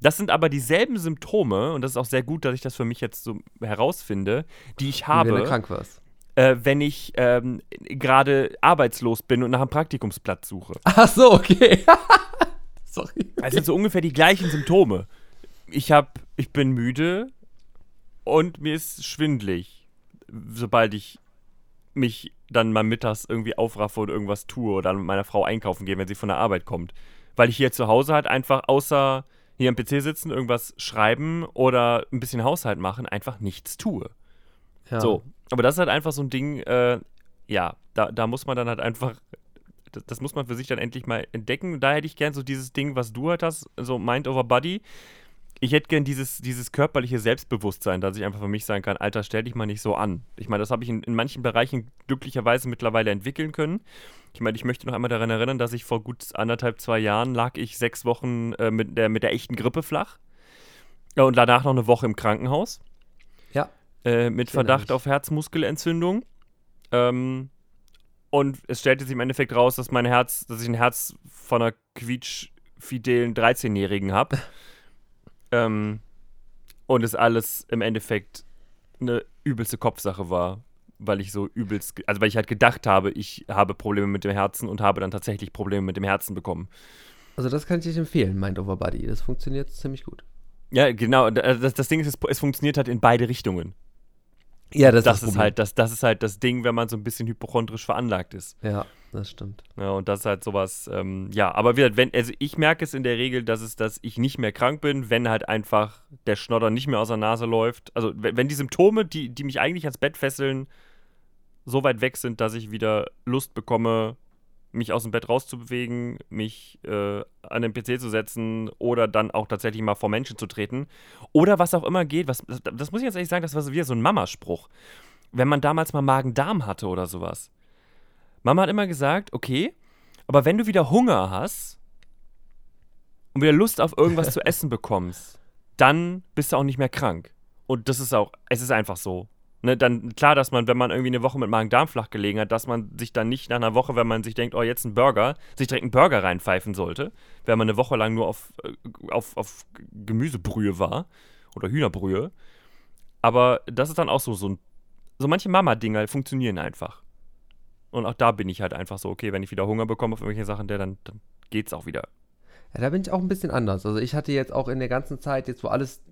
Das sind aber dieselben Symptome, und das ist auch sehr gut, dass ich das für mich jetzt so herausfinde, die ich habe. Wenn du krank warst. Äh, wenn ich ähm, gerade arbeitslos bin und nach einem Praktikumsplatz suche. Ach so, okay. Sorry. Es sind so ungefähr die gleichen Symptome. Ich hab, ich bin müde und mir ist schwindlig, sobald ich mich dann mal mittags irgendwie aufraffe und irgendwas tue oder mit meiner Frau einkaufen gehe, wenn sie von der Arbeit kommt. Weil ich hier zu Hause halt einfach außer hier am PC sitzen, irgendwas schreiben oder ein bisschen Haushalt machen, einfach nichts tue. Ja. So. Aber das ist halt einfach so ein Ding, äh, ja, da, da muss man dann halt einfach, das, das, muss man für sich dann endlich mal entdecken. Da hätte ich gern so dieses Ding, was du halt hast, so Mind over Body ich hätte gern dieses, dieses körperliche Selbstbewusstsein, dass ich einfach für mich sagen kann, Alter, stell dich mal nicht so an. Ich meine, das habe ich in, in, manchen Bereichen glücklicherweise mittlerweile entwickeln können. Ich meine, ich möchte noch einmal daran erinnern, dass ich vor gut anderthalb, zwei Jahren lag ich sechs Wochen äh, mit, der, mit der echten Grippe flach. Ja, und danach noch eine Woche im Krankenhaus. Ja. Äh, mit Verdacht auf Herzmuskelentzündung. Ähm, und es stellte sich im Endeffekt raus, dass mein Herz, dass ich ein Herz von einer quietschfidelen 13-Jährigen habe. Ähm, und es alles im Endeffekt eine übelste Kopfsache war, weil ich so übelst, also weil ich halt gedacht habe, ich habe Probleme mit dem Herzen und habe dann tatsächlich Probleme mit dem Herzen bekommen. Also das kann ich dir empfehlen, Mind Over Body. Das funktioniert ziemlich gut. Ja, genau. Das, das Ding ist, es, es funktioniert halt in beide Richtungen. Ja, das, das ist, ist halt das, das ist halt das Ding, wenn man so ein bisschen hypochondrisch veranlagt ist. Ja, das stimmt. Ja, und das ist halt sowas, ähm, ja, aber wieder, wenn, also ich merke es in der Regel, dass es, dass ich nicht mehr krank bin, wenn halt einfach der Schnodder nicht mehr aus der Nase läuft. Also wenn, wenn die Symptome, die, die mich eigentlich ans Bett fesseln, so weit weg sind, dass ich wieder Lust bekomme, mich aus dem Bett rauszubewegen, mich äh, an den PC zu setzen oder dann auch tatsächlich mal vor Menschen zu treten. Oder was auch immer geht, was, das, das muss ich jetzt ehrlich sagen, das war so wieder so ein Mamaspruch. Wenn man damals mal Magen-Darm hatte oder sowas. Mama hat immer gesagt, okay, aber wenn du wieder Hunger hast und wieder Lust auf irgendwas zu essen bekommst, dann bist du auch nicht mehr krank. Und das ist auch, es ist einfach so. Ne, dann klar, dass man, wenn man irgendwie eine Woche mit Magen-Darm flach gelegen hat, dass man sich dann nicht nach einer Woche, wenn man sich denkt, oh, jetzt ein Burger, sich direkt einen Burger reinpfeifen sollte, wenn man eine Woche lang nur auf, äh, auf, auf Gemüsebrühe war oder Hühnerbrühe. Aber das ist dann auch so, so, ein, so manche Mama-Dinger funktionieren einfach. Und auch da bin ich halt einfach so, okay, wenn ich wieder Hunger bekomme auf irgendwelche Sachen, der, dann, dann geht's auch wieder. Ja, da bin ich auch ein bisschen anders. Also ich hatte jetzt auch in der ganzen Zeit, jetzt wo alles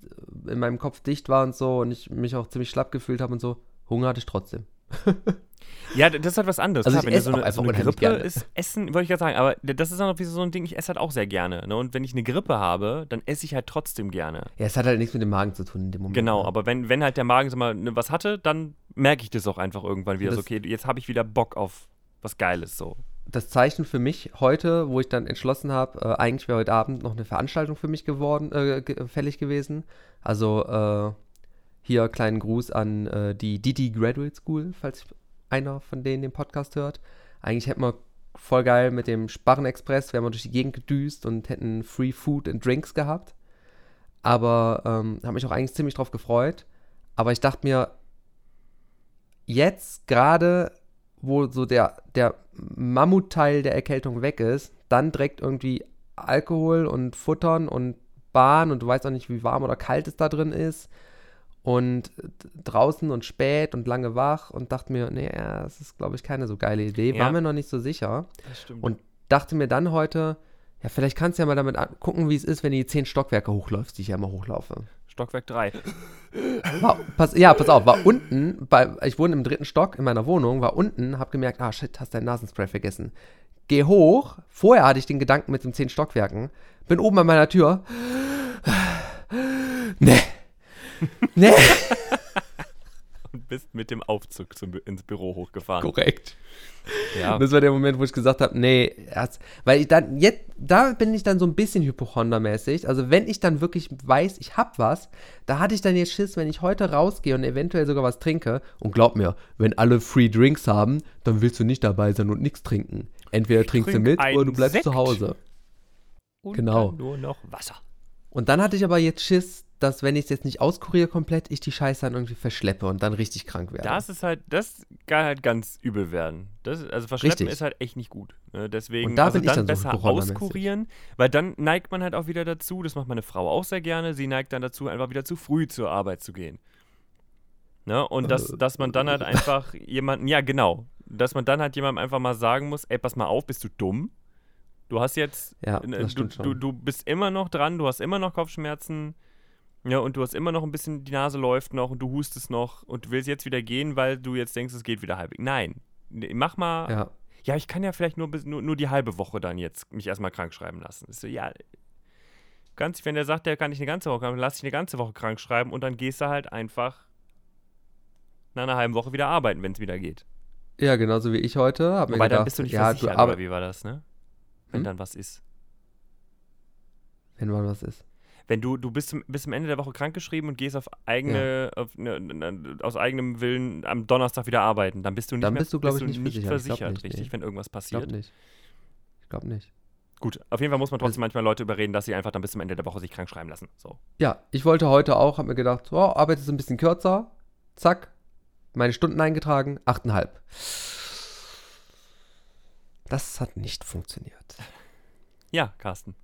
äh, in meinem Kopf dicht war und so und ich mich auch ziemlich schlapp gefühlt habe und so, Hunger hatte ich trotzdem. ja, das ist halt was anderes. Also Klar, wenn so eine, so eine Grippe gerne. ist, Essen, wollte ich gerade sagen, aber das ist auch noch wie so ein Ding, ich esse halt auch sehr gerne. Ne? Und wenn ich eine Grippe habe, dann esse ich halt trotzdem gerne. Ja, es hat halt nichts mit dem Magen zu tun in dem Moment. Genau, ne? aber wenn, wenn halt der Magen so mal ne, was hatte, dann merke ich das auch einfach irgendwann wieder. So, okay, jetzt habe ich wieder Bock auf was Geiles so das Zeichen für mich heute, wo ich dann entschlossen habe, äh, eigentlich wäre heute Abend noch eine Veranstaltung für mich geworden, äh, fällig gewesen. Also, äh, Hier kleinen Gruß an äh, die DT Graduate School, falls einer von denen den Podcast hört. Eigentlich hätten wir voll geil mit dem Sparrenexpress, wären wir durch die Gegend gedüst und hätten Free Food and Drinks gehabt. Aber ähm, habe mich auch eigentlich ziemlich drauf gefreut. Aber ich dachte mir, jetzt gerade, wo so der, der Mammutteil der Erkältung weg ist, dann direkt irgendwie Alkohol und Futtern und Bahn und du weißt auch nicht, wie warm oder kalt es da drin ist. Und draußen und spät und lange wach und dachte mir, nee, das ist, glaube ich, keine so geile Idee. Ja. War mir noch nicht so sicher. Das stimmt. Und dachte mir dann heute, ja, vielleicht kannst du ja mal damit gucken, wie es ist, wenn du die zehn Stockwerke hochläufst, die ich ja immer hochlaufe. Stockwerk 3. War, pass, ja, pass auf, war unten, bei, ich wohne im dritten Stock in meiner Wohnung, war unten, hab gemerkt, ah shit, hast dein Nasenspray vergessen. Geh hoch, vorher hatte ich den Gedanken mit den zehn Stockwerken, bin oben an meiner Tür. Nee. Nee. Bist mit dem Aufzug zum, ins Büro hochgefahren. Korrekt. Ja. Das war der Moment, wo ich gesagt habe, nee, weil ich dann, jetzt, da bin ich dann so ein bisschen hypochondermäßig. Also wenn ich dann wirklich weiß, ich hab was, da hatte ich dann jetzt Schiss, wenn ich heute rausgehe und eventuell sogar was trinke. Und glaub mir, wenn alle Free Drinks haben, dann willst du nicht dabei sein und nichts trinken. Entweder ich trinkst du mit oder du bleibst Sekt zu Hause. Und Genau. nur noch Wasser. Und dann hatte ich aber jetzt Schiss, dass wenn ich es jetzt nicht auskuriere komplett, ich die Scheiße dann irgendwie verschleppe und dann richtig krank werde. Das ist halt, das kann halt ganz übel werden. Das, also Verschleppen Richtig. ist halt echt nicht gut. Ne? Deswegen Und da also bin ich dann, dann so besser hypochondermäßig. auskurieren, weil dann neigt man halt auch wieder dazu, das macht meine Frau auch sehr gerne, sie neigt dann dazu, einfach wieder zu früh zur Arbeit zu gehen. Ne? Und dass, Äh. dass man dann halt einfach jemanden, ja genau, dass man dann halt jemandem einfach mal sagen muss, ey, pass mal auf, bist du dumm? Du hast jetzt, Ja, das du, du, du bist immer noch dran, du hast immer noch Kopfschmerzen, ja, und du hast immer noch ein bisschen, die Nase läuft noch und du hustest noch und du willst jetzt wieder gehen, weil du jetzt denkst, es geht wieder halbwegs. Nein, Nee, mach mal, ja. ja, ich kann ja vielleicht nur, bis, nur, nur die halbe Woche dann jetzt mich erstmal krank schreiben lassen. Ich so, ja, ganz, wenn der sagt, der kann ich eine ganze Woche, dann lass ich eine ganze Woche krank schreiben und dann gehst du halt einfach nach einer halben Woche wieder arbeiten, wenn es wieder geht. ja, genauso wie ich heute. Hab mir Wobei gedacht, dann bist du nicht ja, versichert, du arbeit- wie war das, ne? Wenn Hm? dann was ist. wenn mal was ist. Wenn du, du bist, bis zum Ende der Woche krankgeschrieben und gehst auf eigene, auf, ne, ne, aus eigenem Willen am Donnerstag wieder arbeiten, dann bist du nicht Dann mehr bist du, glaub ich, bist nicht nicht versichert. Versichert, nicht, richtig, nee. wenn irgendwas Ich glaube passiert. nicht. Ich glaube nicht. Gut, auf jeden Fall muss man trotzdem Also- manchmal Leute überreden, dass sie einfach dann bis zum Ende der Woche sich krank schreiben lassen. So. Ja, ich wollte heute auch, hab mir gedacht, arbeitest du ein bisschen kürzer. Zack, meine Stunden eingetragen, 8,5. Das hat nicht funktioniert. Ja, Carsten.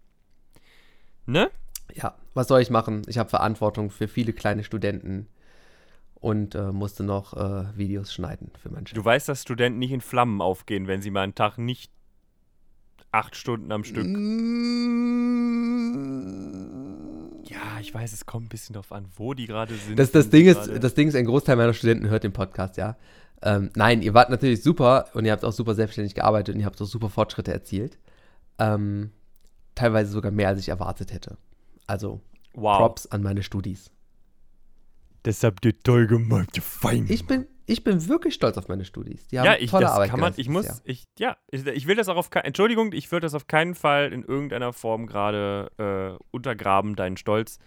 Ne? Ja, was soll ich machen? Ich habe Verantwortung für viele kleine Studenten und äh, musste noch äh, Videos schneiden für meinen Chef. Du weißt, dass Studenten nicht in Flammen aufgehen, wenn sie mal einen Tag nicht acht Stunden am Stück. Ja, ich weiß, es kommt ein bisschen drauf an, wo die gerade sind. Das, das, Ding ist, das Ding ist, ein Großteil meiner Studenten hört den Podcast, ja. Ähm, nein, ihr wart natürlich super und ihr habt auch super selbstständig gearbeitet und ihr habt auch super Fortschritte erzielt. Ähm, teilweise sogar mehr, als ich erwartet hätte. Also wow. Props an meine Studis. Das habt ihr toll gemacht, ihr Fein. Ich bin, ich bin wirklich stolz auf meine Studis. Die haben ja, ich, tolle das Arbeit kann man, geleistet ich muss, ich, ja, ich, ich will das auch auf keinen, Entschuldigung, ich will das auf keinen Fall in irgendeiner Form gerade äh, untergraben, deinen Stolz.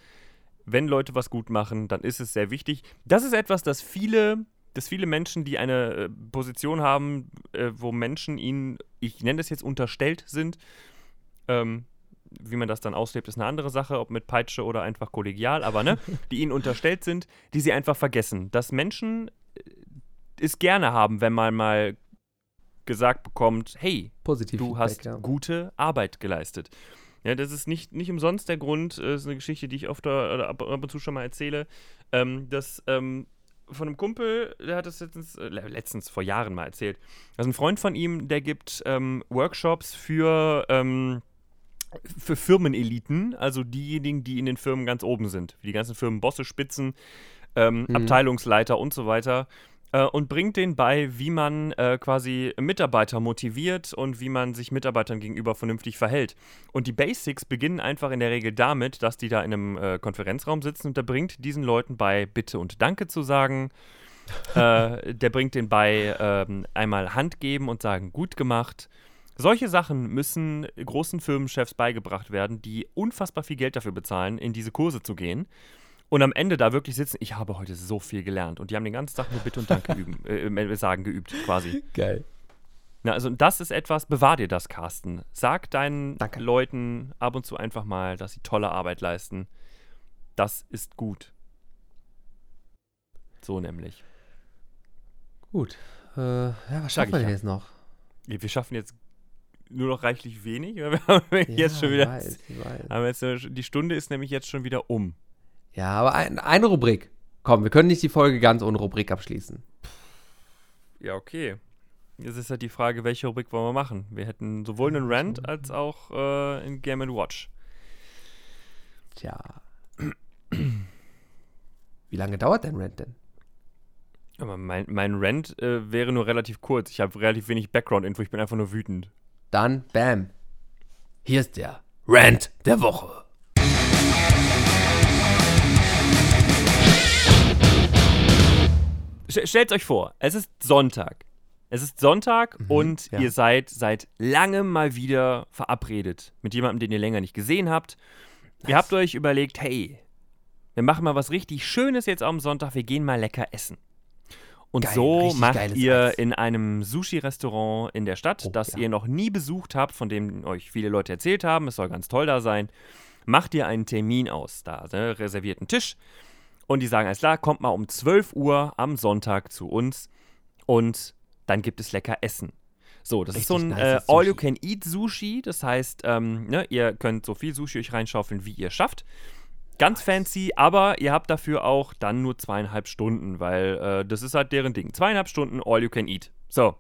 Wenn Leute was gut machen, dann ist es sehr wichtig. Das ist etwas, das viele, dass viele Menschen, die eine äh, Position haben, äh, wo Menschen ihnen, ich nenne das jetzt unterstellt sind, ähm, wie man das dann auslebt, ist eine andere Sache, ob mit Peitsche oder einfach kollegial, aber ne, die ihnen unterstellt sind, die sie einfach vergessen. Dass Menschen äh, es gerne haben, wenn man mal gesagt bekommt, hey. Positiv du Feedback, hast ja. gute Arbeit geleistet. Ja, das ist nicht, nicht umsonst der Grund, äh, ist eine Geschichte, die ich oft oder ab, ab und zu schon mal erzähle, ähm, dass ähm, von einem Kumpel, der hat das letztens, äh, letztens vor Jahren mal erzählt. Also ein Freund von ihm, der gibt ähm, Workshops für, ähm, für Firmeneliten, also diejenigen, die in den Firmen ganz oben sind, wie die ganzen Firmenbosse, Spitzen, ähm, Mhm. Abteilungsleiter und so weiter äh, und bringt denen bei, wie man äh, quasi Mitarbeiter motiviert und wie man sich Mitarbeitern gegenüber vernünftig verhält. Und die Basics beginnen einfach in der Regel damit, dass die da in einem äh, Konferenzraum sitzen und der bringt diesen Leuten bei, Bitte und Danke zu sagen. äh, der bringt denen bei, ähm, einmal Hand geben und sagen, gut gemacht. Solche Sachen müssen großen Firmenchefs beigebracht werden, die unfassbar viel Geld dafür bezahlen, in diese Kurse zu gehen. und am Ende da wirklich sitzen, ich habe heute so viel gelernt. Und die haben den ganzen Tag nur Bitte und Danke üben, äh, sagen geübt, quasi. Geil. Na, also das ist etwas, bewahr dir das, Carsten. Sag deinen Danke. Leuten ab und zu einfach mal, dass sie tolle Arbeit leisten. Das ist gut. So nämlich. Gut. Äh, ja, was schaffen wir denn jetzt noch? Wir schaffen jetzt nur noch reichlich wenig. weil Wir haben jetzt Ja, schon wieder. weiß, weiß. Jetzt, die Stunde ist nämlich jetzt schon wieder um. Ja, aber ein, eine Rubrik. Komm, wir können nicht die Folge ganz ohne Rubrik abschließen. Ja, okay. Jetzt ist halt die Frage, welche Rubrik wollen wir machen? Wir hätten sowohl einen Rant als auch äh, ein Game Watch. Tja. Wie lange dauert dein Rant denn? Aber mein, mein Rant äh, wäre nur relativ kurz. Ich habe relativ wenig Background-Info. Ich bin einfach nur wütend. Dann, bam. Hier ist der Rant der Woche. St stellt euch vor, es ist Sonntag. Es ist Sonntag und ja. ihr seid seit langem mal wieder verabredet mit jemandem, den ihr länger nicht gesehen habt. Ihr habt euch überlegt, hey, wir machen mal was richtig Schönes jetzt am Sonntag, wir gehen mal lecker essen. Und Geil, so richtig macht ihr Eis. in einem Sushi-Restaurant in der Stadt, Oh, das ja. ihr noch nie besucht habt, von dem euch viele Leute erzählt haben, es soll ganz toll da sein, macht ihr einen Termin aus. Da ne, reservierten Tisch. Und die sagen, alles klar, kommt mal um 12 Uhr am Sonntag zu uns und dann gibt es lecker Essen. So, das ist so Richtig ein äh. All-You-Can-Eat-Sushi. Das heißt, ähm, ne, ihr könnt so viel Sushi euch reinschaufeln, wie ihr schafft. Ganz fancy, aber ihr habt dafür auch dann nur zweieinhalb Stunden, weil äh, das ist halt deren Ding. Zweieinhalb Stunden All-You-Can-Eat. So.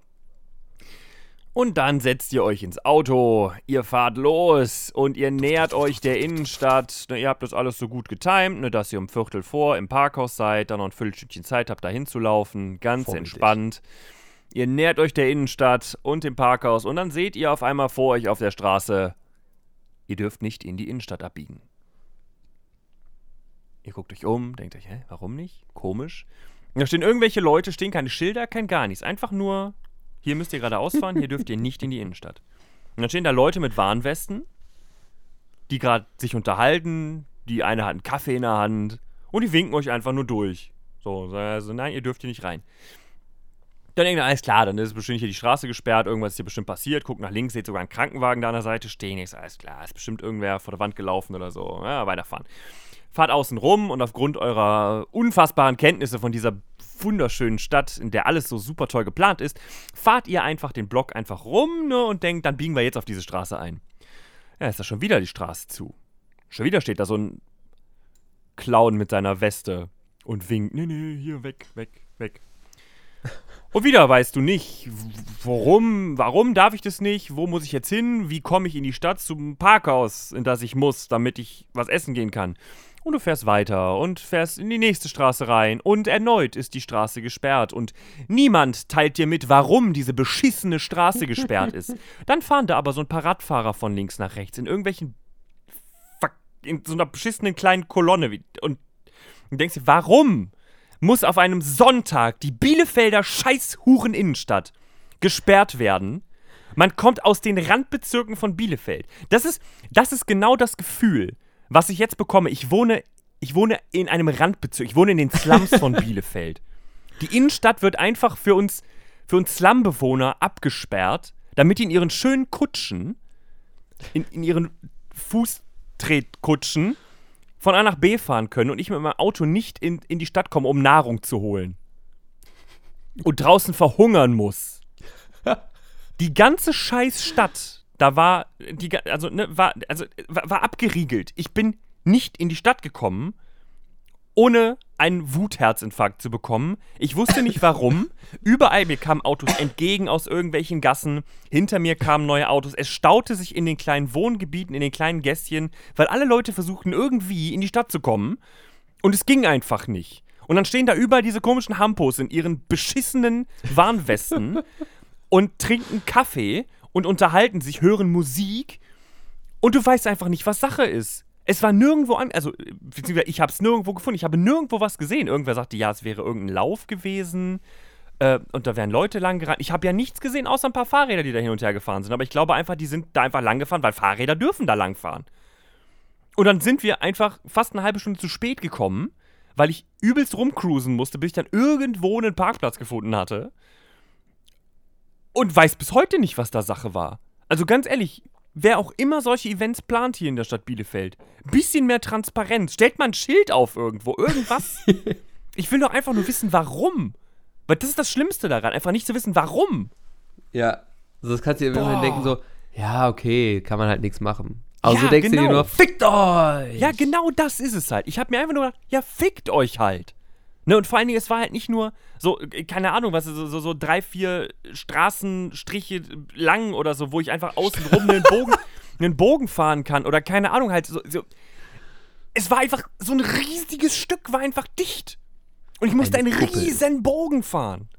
Und dann setzt ihr euch ins Auto, ihr fahrt los und ihr nähert euch der Innenstadt. Ne, ihr habt das alles so gut getimt, ne, dass ihr um Viertel vor im Parkhaus seid, dann noch ein Viertelstückchen Zeit habt, da hinzulaufen. Ganz Vorbildlich. entspannt. Ihr nähert euch der Innenstadt und dem Parkhaus und dann seht ihr auf einmal vor euch auf der Straße, ihr dürft nicht in die Innenstadt abbiegen. Ihr guckt euch um, denkt euch, hä, warum nicht? Komisch. Und da stehen irgendwelche Leute, stehen keine Schilder, kein gar nichts. Einfach nur, hier müsst ihr gerade ausfahren, hier dürft ihr nicht in die Innenstadt. Und dann stehen da Leute mit Warnwesten, die gerade sich unterhalten, die eine hat einen Kaffee in der Hand und die winken euch einfach nur durch. So, also nein, ihr dürft hier nicht rein. Dann denkt ihr, alles klar, dann ist bestimmt hier die Straße gesperrt, irgendwas ist hier bestimmt passiert. Guckt nach links, seht sogar einen Krankenwagen da an der Seite stehen. Ich so, alles klar, ist bestimmt irgendwer vor der Wand gelaufen oder so. Ja, weiterfahren. Fahrt außen rum und aufgrund eurer unfassbaren Kenntnisse von dieser wunderschönen Stadt, in der alles so super toll geplant ist, fahrt ihr einfach den Block einfach rum ne, und denkt, dann biegen wir jetzt auf diese Straße ein. Ja, ist da schon wieder die Straße zu. Schon wieder steht da so ein Clown mit seiner Weste und winkt. Nee, nee, hier weg, weg, weg. Und wieder weißt du nicht, warum, warum darf ich das nicht, wo muss ich jetzt hin, wie komme ich in die Stadt zum Parkhaus, in das ich muss, damit ich was essen gehen kann. Und du fährst weiter und fährst in die nächste Straße rein und erneut ist die Straße gesperrt und niemand teilt dir mit, warum diese beschissene Straße gesperrt ist. Dann fahren da aber so ein paar Radfahrer von links nach rechts in irgendwelchen in so einer beschissenen kleinen Kolonne und du denkst dir, warum muss auf einem Sonntag die Bielefelder Scheißhuren-Innenstadt gesperrt werden? Man kommt aus den Randbezirken von Bielefeld. Das ist, das ist genau das Gefühl, was ich jetzt bekomme. Ich wohne, ich wohne in einem Randbezirk. Ich wohne in den Slums von Bielefeld. Die Innenstadt wird einfach für uns, für uns Slumbewohner abgesperrt, damit die in ihren schönen Kutschen, in, in ihren Fußtretkutschen von A nach B fahren können und ich mit meinem Auto nicht in, in die Stadt komme, um Nahrung zu holen. Und draußen verhungern muss. Die ganze Scheißstadt, da war, die, also, ne, war, also, war, war abgeriegelt. Ich bin nicht in die Stadt gekommen, ohne einen Wutherzinfarkt zu bekommen. Ich wusste nicht warum. Überall mir kamen Autos entgegen aus irgendwelchen Gassen. Hinter mir kamen neue Autos. Es staute sich in den kleinen Wohngebieten, in den kleinen Gässchen, weil alle Leute versuchten irgendwie in die Stadt zu kommen. Und es ging einfach nicht. Und dann stehen da überall diese komischen Hampos in ihren beschissenen Warnwesten und trinken Kaffee und unterhalten sich, hören Musik und du weißt einfach nicht, was Sache ist. Es war nirgendwo an, also beziehungsweise ich habe es nirgendwo gefunden. Ich habe nirgendwo was gesehen. Irgendwer sagte, ja, es wäre irgendein Lauf gewesen äh, und da wären Leute lang gerannt. Ich habe ja nichts gesehen, außer ein paar Fahrräder, die da hin und her gefahren sind. Aber ich glaube einfach, die sind da einfach lang gefahren, weil Fahrräder dürfen da lang fahren. Und dann sind wir einfach fast eine halbe Stunde zu spät gekommen, weil ich übelst rumcruisen musste, bis ich dann irgendwo einen Parkplatz gefunden hatte. Und weiß bis heute nicht, was da Sache war. Also ganz ehrlich, wer auch immer solche Events plant hier in der Stadt Bielefeld, bisschen mehr Transparenz. Stellt mal ein Schild auf irgendwo, irgendwas. ich will doch einfach nur wissen, warum. Weil das ist das Schlimmste daran, einfach nicht zu wissen, warum. Ja, also das kannst du dir immer denken so, ja, okay, kann man halt nichts machen. Aber Ja, so denkst du genau. dir nur, fickt euch! Ja, genau das ist es halt. Ich habe mir einfach nur gedacht, ja, fickt euch halt. Ne, und vor allen Dingen, es war halt nicht nur so, äh, keine Ahnung, was, so, so, so drei, vier Straßenstriche lang oder so, wo ich einfach außenrum einen Bogen, einen Bogen fahren kann oder keine Ahnung, halt so, so. Es war einfach, so ein riesiges Stück war einfach dicht. Und ich musste Eine einen riesen Bogen fahren.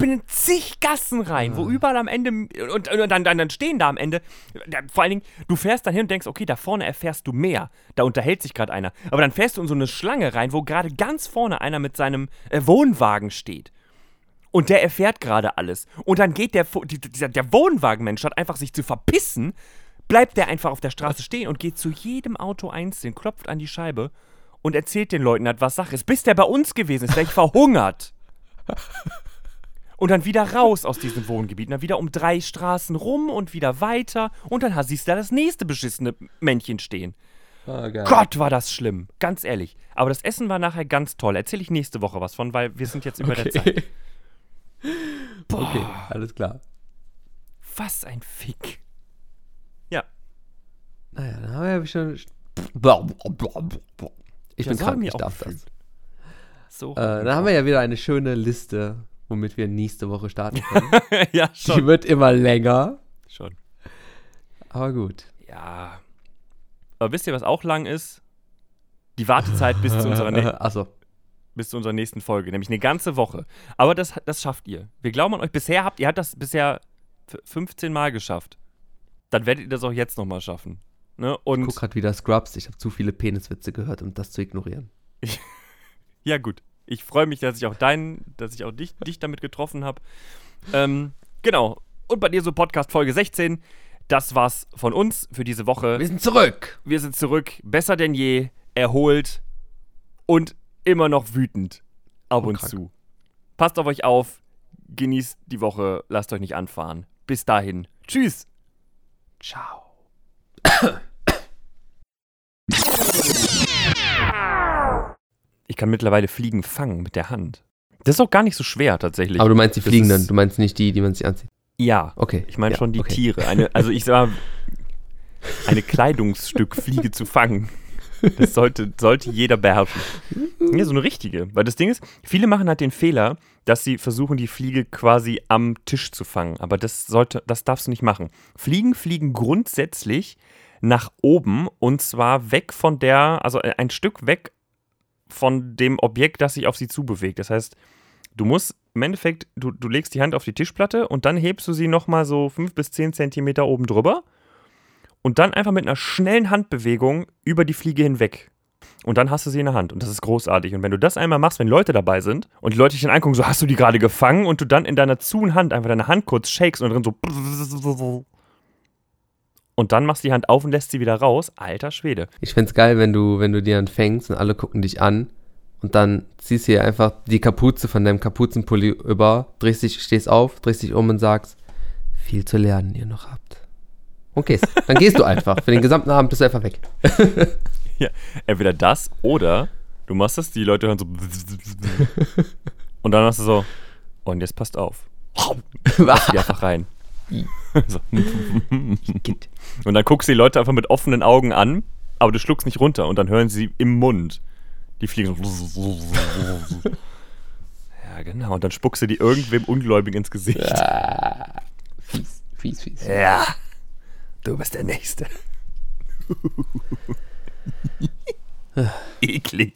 Bin in zig Gassen rein, wo überall am Ende und, und dann, dann, dann stehen da am Ende. Vor allen Dingen, du fährst dann hin und denkst, okay, da vorne erfährst du mehr. Da unterhält sich gerade einer. Aber dann fährst du in so eine Schlange rein, wo gerade ganz vorne einer mit seinem äh, Wohnwagen steht. Und der erfährt gerade alles. Und dann geht der, dieser, der Wohnwagenmensch, statt einfach sich zu verpissen, bleibt der einfach auf der Straße stehen und geht zu jedem Auto einzeln, klopft an die Scheibe und erzählt den Leuten halt, was Sache ist. Bis der bei uns gewesen ist, wäre ich verhungert. Und dann wieder raus aus diesem Wohngebiet. Und dann wieder um drei Straßen rum und wieder weiter. Und dann siehst du da das nächste beschissene Männchen stehen. Geil. Gott, war das schlimm. Ganz ehrlich. Aber das Essen war nachher ganz toll. Erzähle ich nächste Woche was von, weil wir sind jetzt über der Zeit. Okay. okay, alles klar. Was ein Fick. Ja. Naja, dann haben wir ja schon. Ich Ja, bin krank, ich darf das. So. Äh, dann haben wir ja wieder eine schöne Liste, womit wir nächste Woche starten können. ja, Die schon. wird immer länger, schon. aber gut. Ja. Aber wisst ihr, was auch lang ist? Die Wartezeit bis zu unserer, ne Achso. bis zu unserer nächsten Folge, nämlich eine ganze Woche. Aber das, das schafft ihr. Wir glauben an euch. Bisher habt ihr habt das bisher f- 15 Mal geschafft. Dann werdet ihr das auch jetzt nochmal schaffen. Ne? Ich Und guck grad wieder Scrubs. Ich habe zu viele Peniswitze gehört, um das zu ignorieren. ja, gut. Ich freue mich, dass ich auch deinen, dass ich auch dich, dich damit getroffen habe. Ähm, genau. Und bei dir so Podcast Folge 16. Das war's von uns für diese Woche. Wir sind zurück! Wir sind zurück, besser denn je, erholt und immer noch wütend. Ab und krank. zu. Passt auf euch auf, genießt die Woche, lasst euch nicht anfahren. Bis dahin. Tschüss. Ciao. Ich kann mittlerweile Fliegen fangen mit der Hand. Das ist auch gar nicht so schwer tatsächlich. Aber du meinst die Das Fliegenden, du meinst nicht die, die man sich anzieht. ja, Okay. ich meine ja, schon die okay. Tiere. Eine, also ich sag mal, eine Kleidungsstück Fliege zu fangen. Das sollte, sollte jeder beherrschen. Ja, so eine richtige. Weil das Ding ist, viele machen halt den Fehler, dass sie versuchen, die Fliege quasi am Tisch zu fangen. Aber das sollte, das darfst du nicht machen. Fliegen fliegen grundsätzlich nach oben und zwar weg von der, also ein Stück weg von dem Objekt, das sich auf sie zubewegt. Das heißt, du musst im Endeffekt, du, du legst die Hand auf die Tischplatte und dann hebst du sie nochmal so 5 bis 10 Zentimeter oben drüber und dann einfach mit einer schnellen Handbewegung über die Fliege hinweg. Und dann hast du sie in der Hand und das ist großartig. Und wenn du das einmal machst, wenn Leute dabei sind und die Leute dich dann angucken, so hast du die gerade gefangen und du dann in deiner zuen Hand einfach deine Hand kurz shakes und drin so und dann machst du die Hand auf und lässt sie wieder raus. Alter Schwede. Ich find's geil, wenn du, wenn du die dann fängst und alle gucken dich an und dann ziehst du hier einfach die Kapuze von deinem Kapuzenpulli über, drehst dich, stehst auf, drehst dich um und sagst, viel zu lernen ihr noch habt. Und gehst. Dann gehst du einfach. Für den gesamten Abend bist du einfach weg. Ja, entweder das oder du machst das, die Leute hören so und dann hast du so und jetzt passt auf. Die einfach rein. so. Und dann guckst du die Leute einfach mit offenen Augen an, aber du schluckst nicht runter und dann hören sie im Mund. Die fliegen so. Ja, genau. Und dann spuckst du die irgendwem Ungläubigen ins Gesicht. Fies, fies, fies. Ja. Du bist der Nächste. Eklig.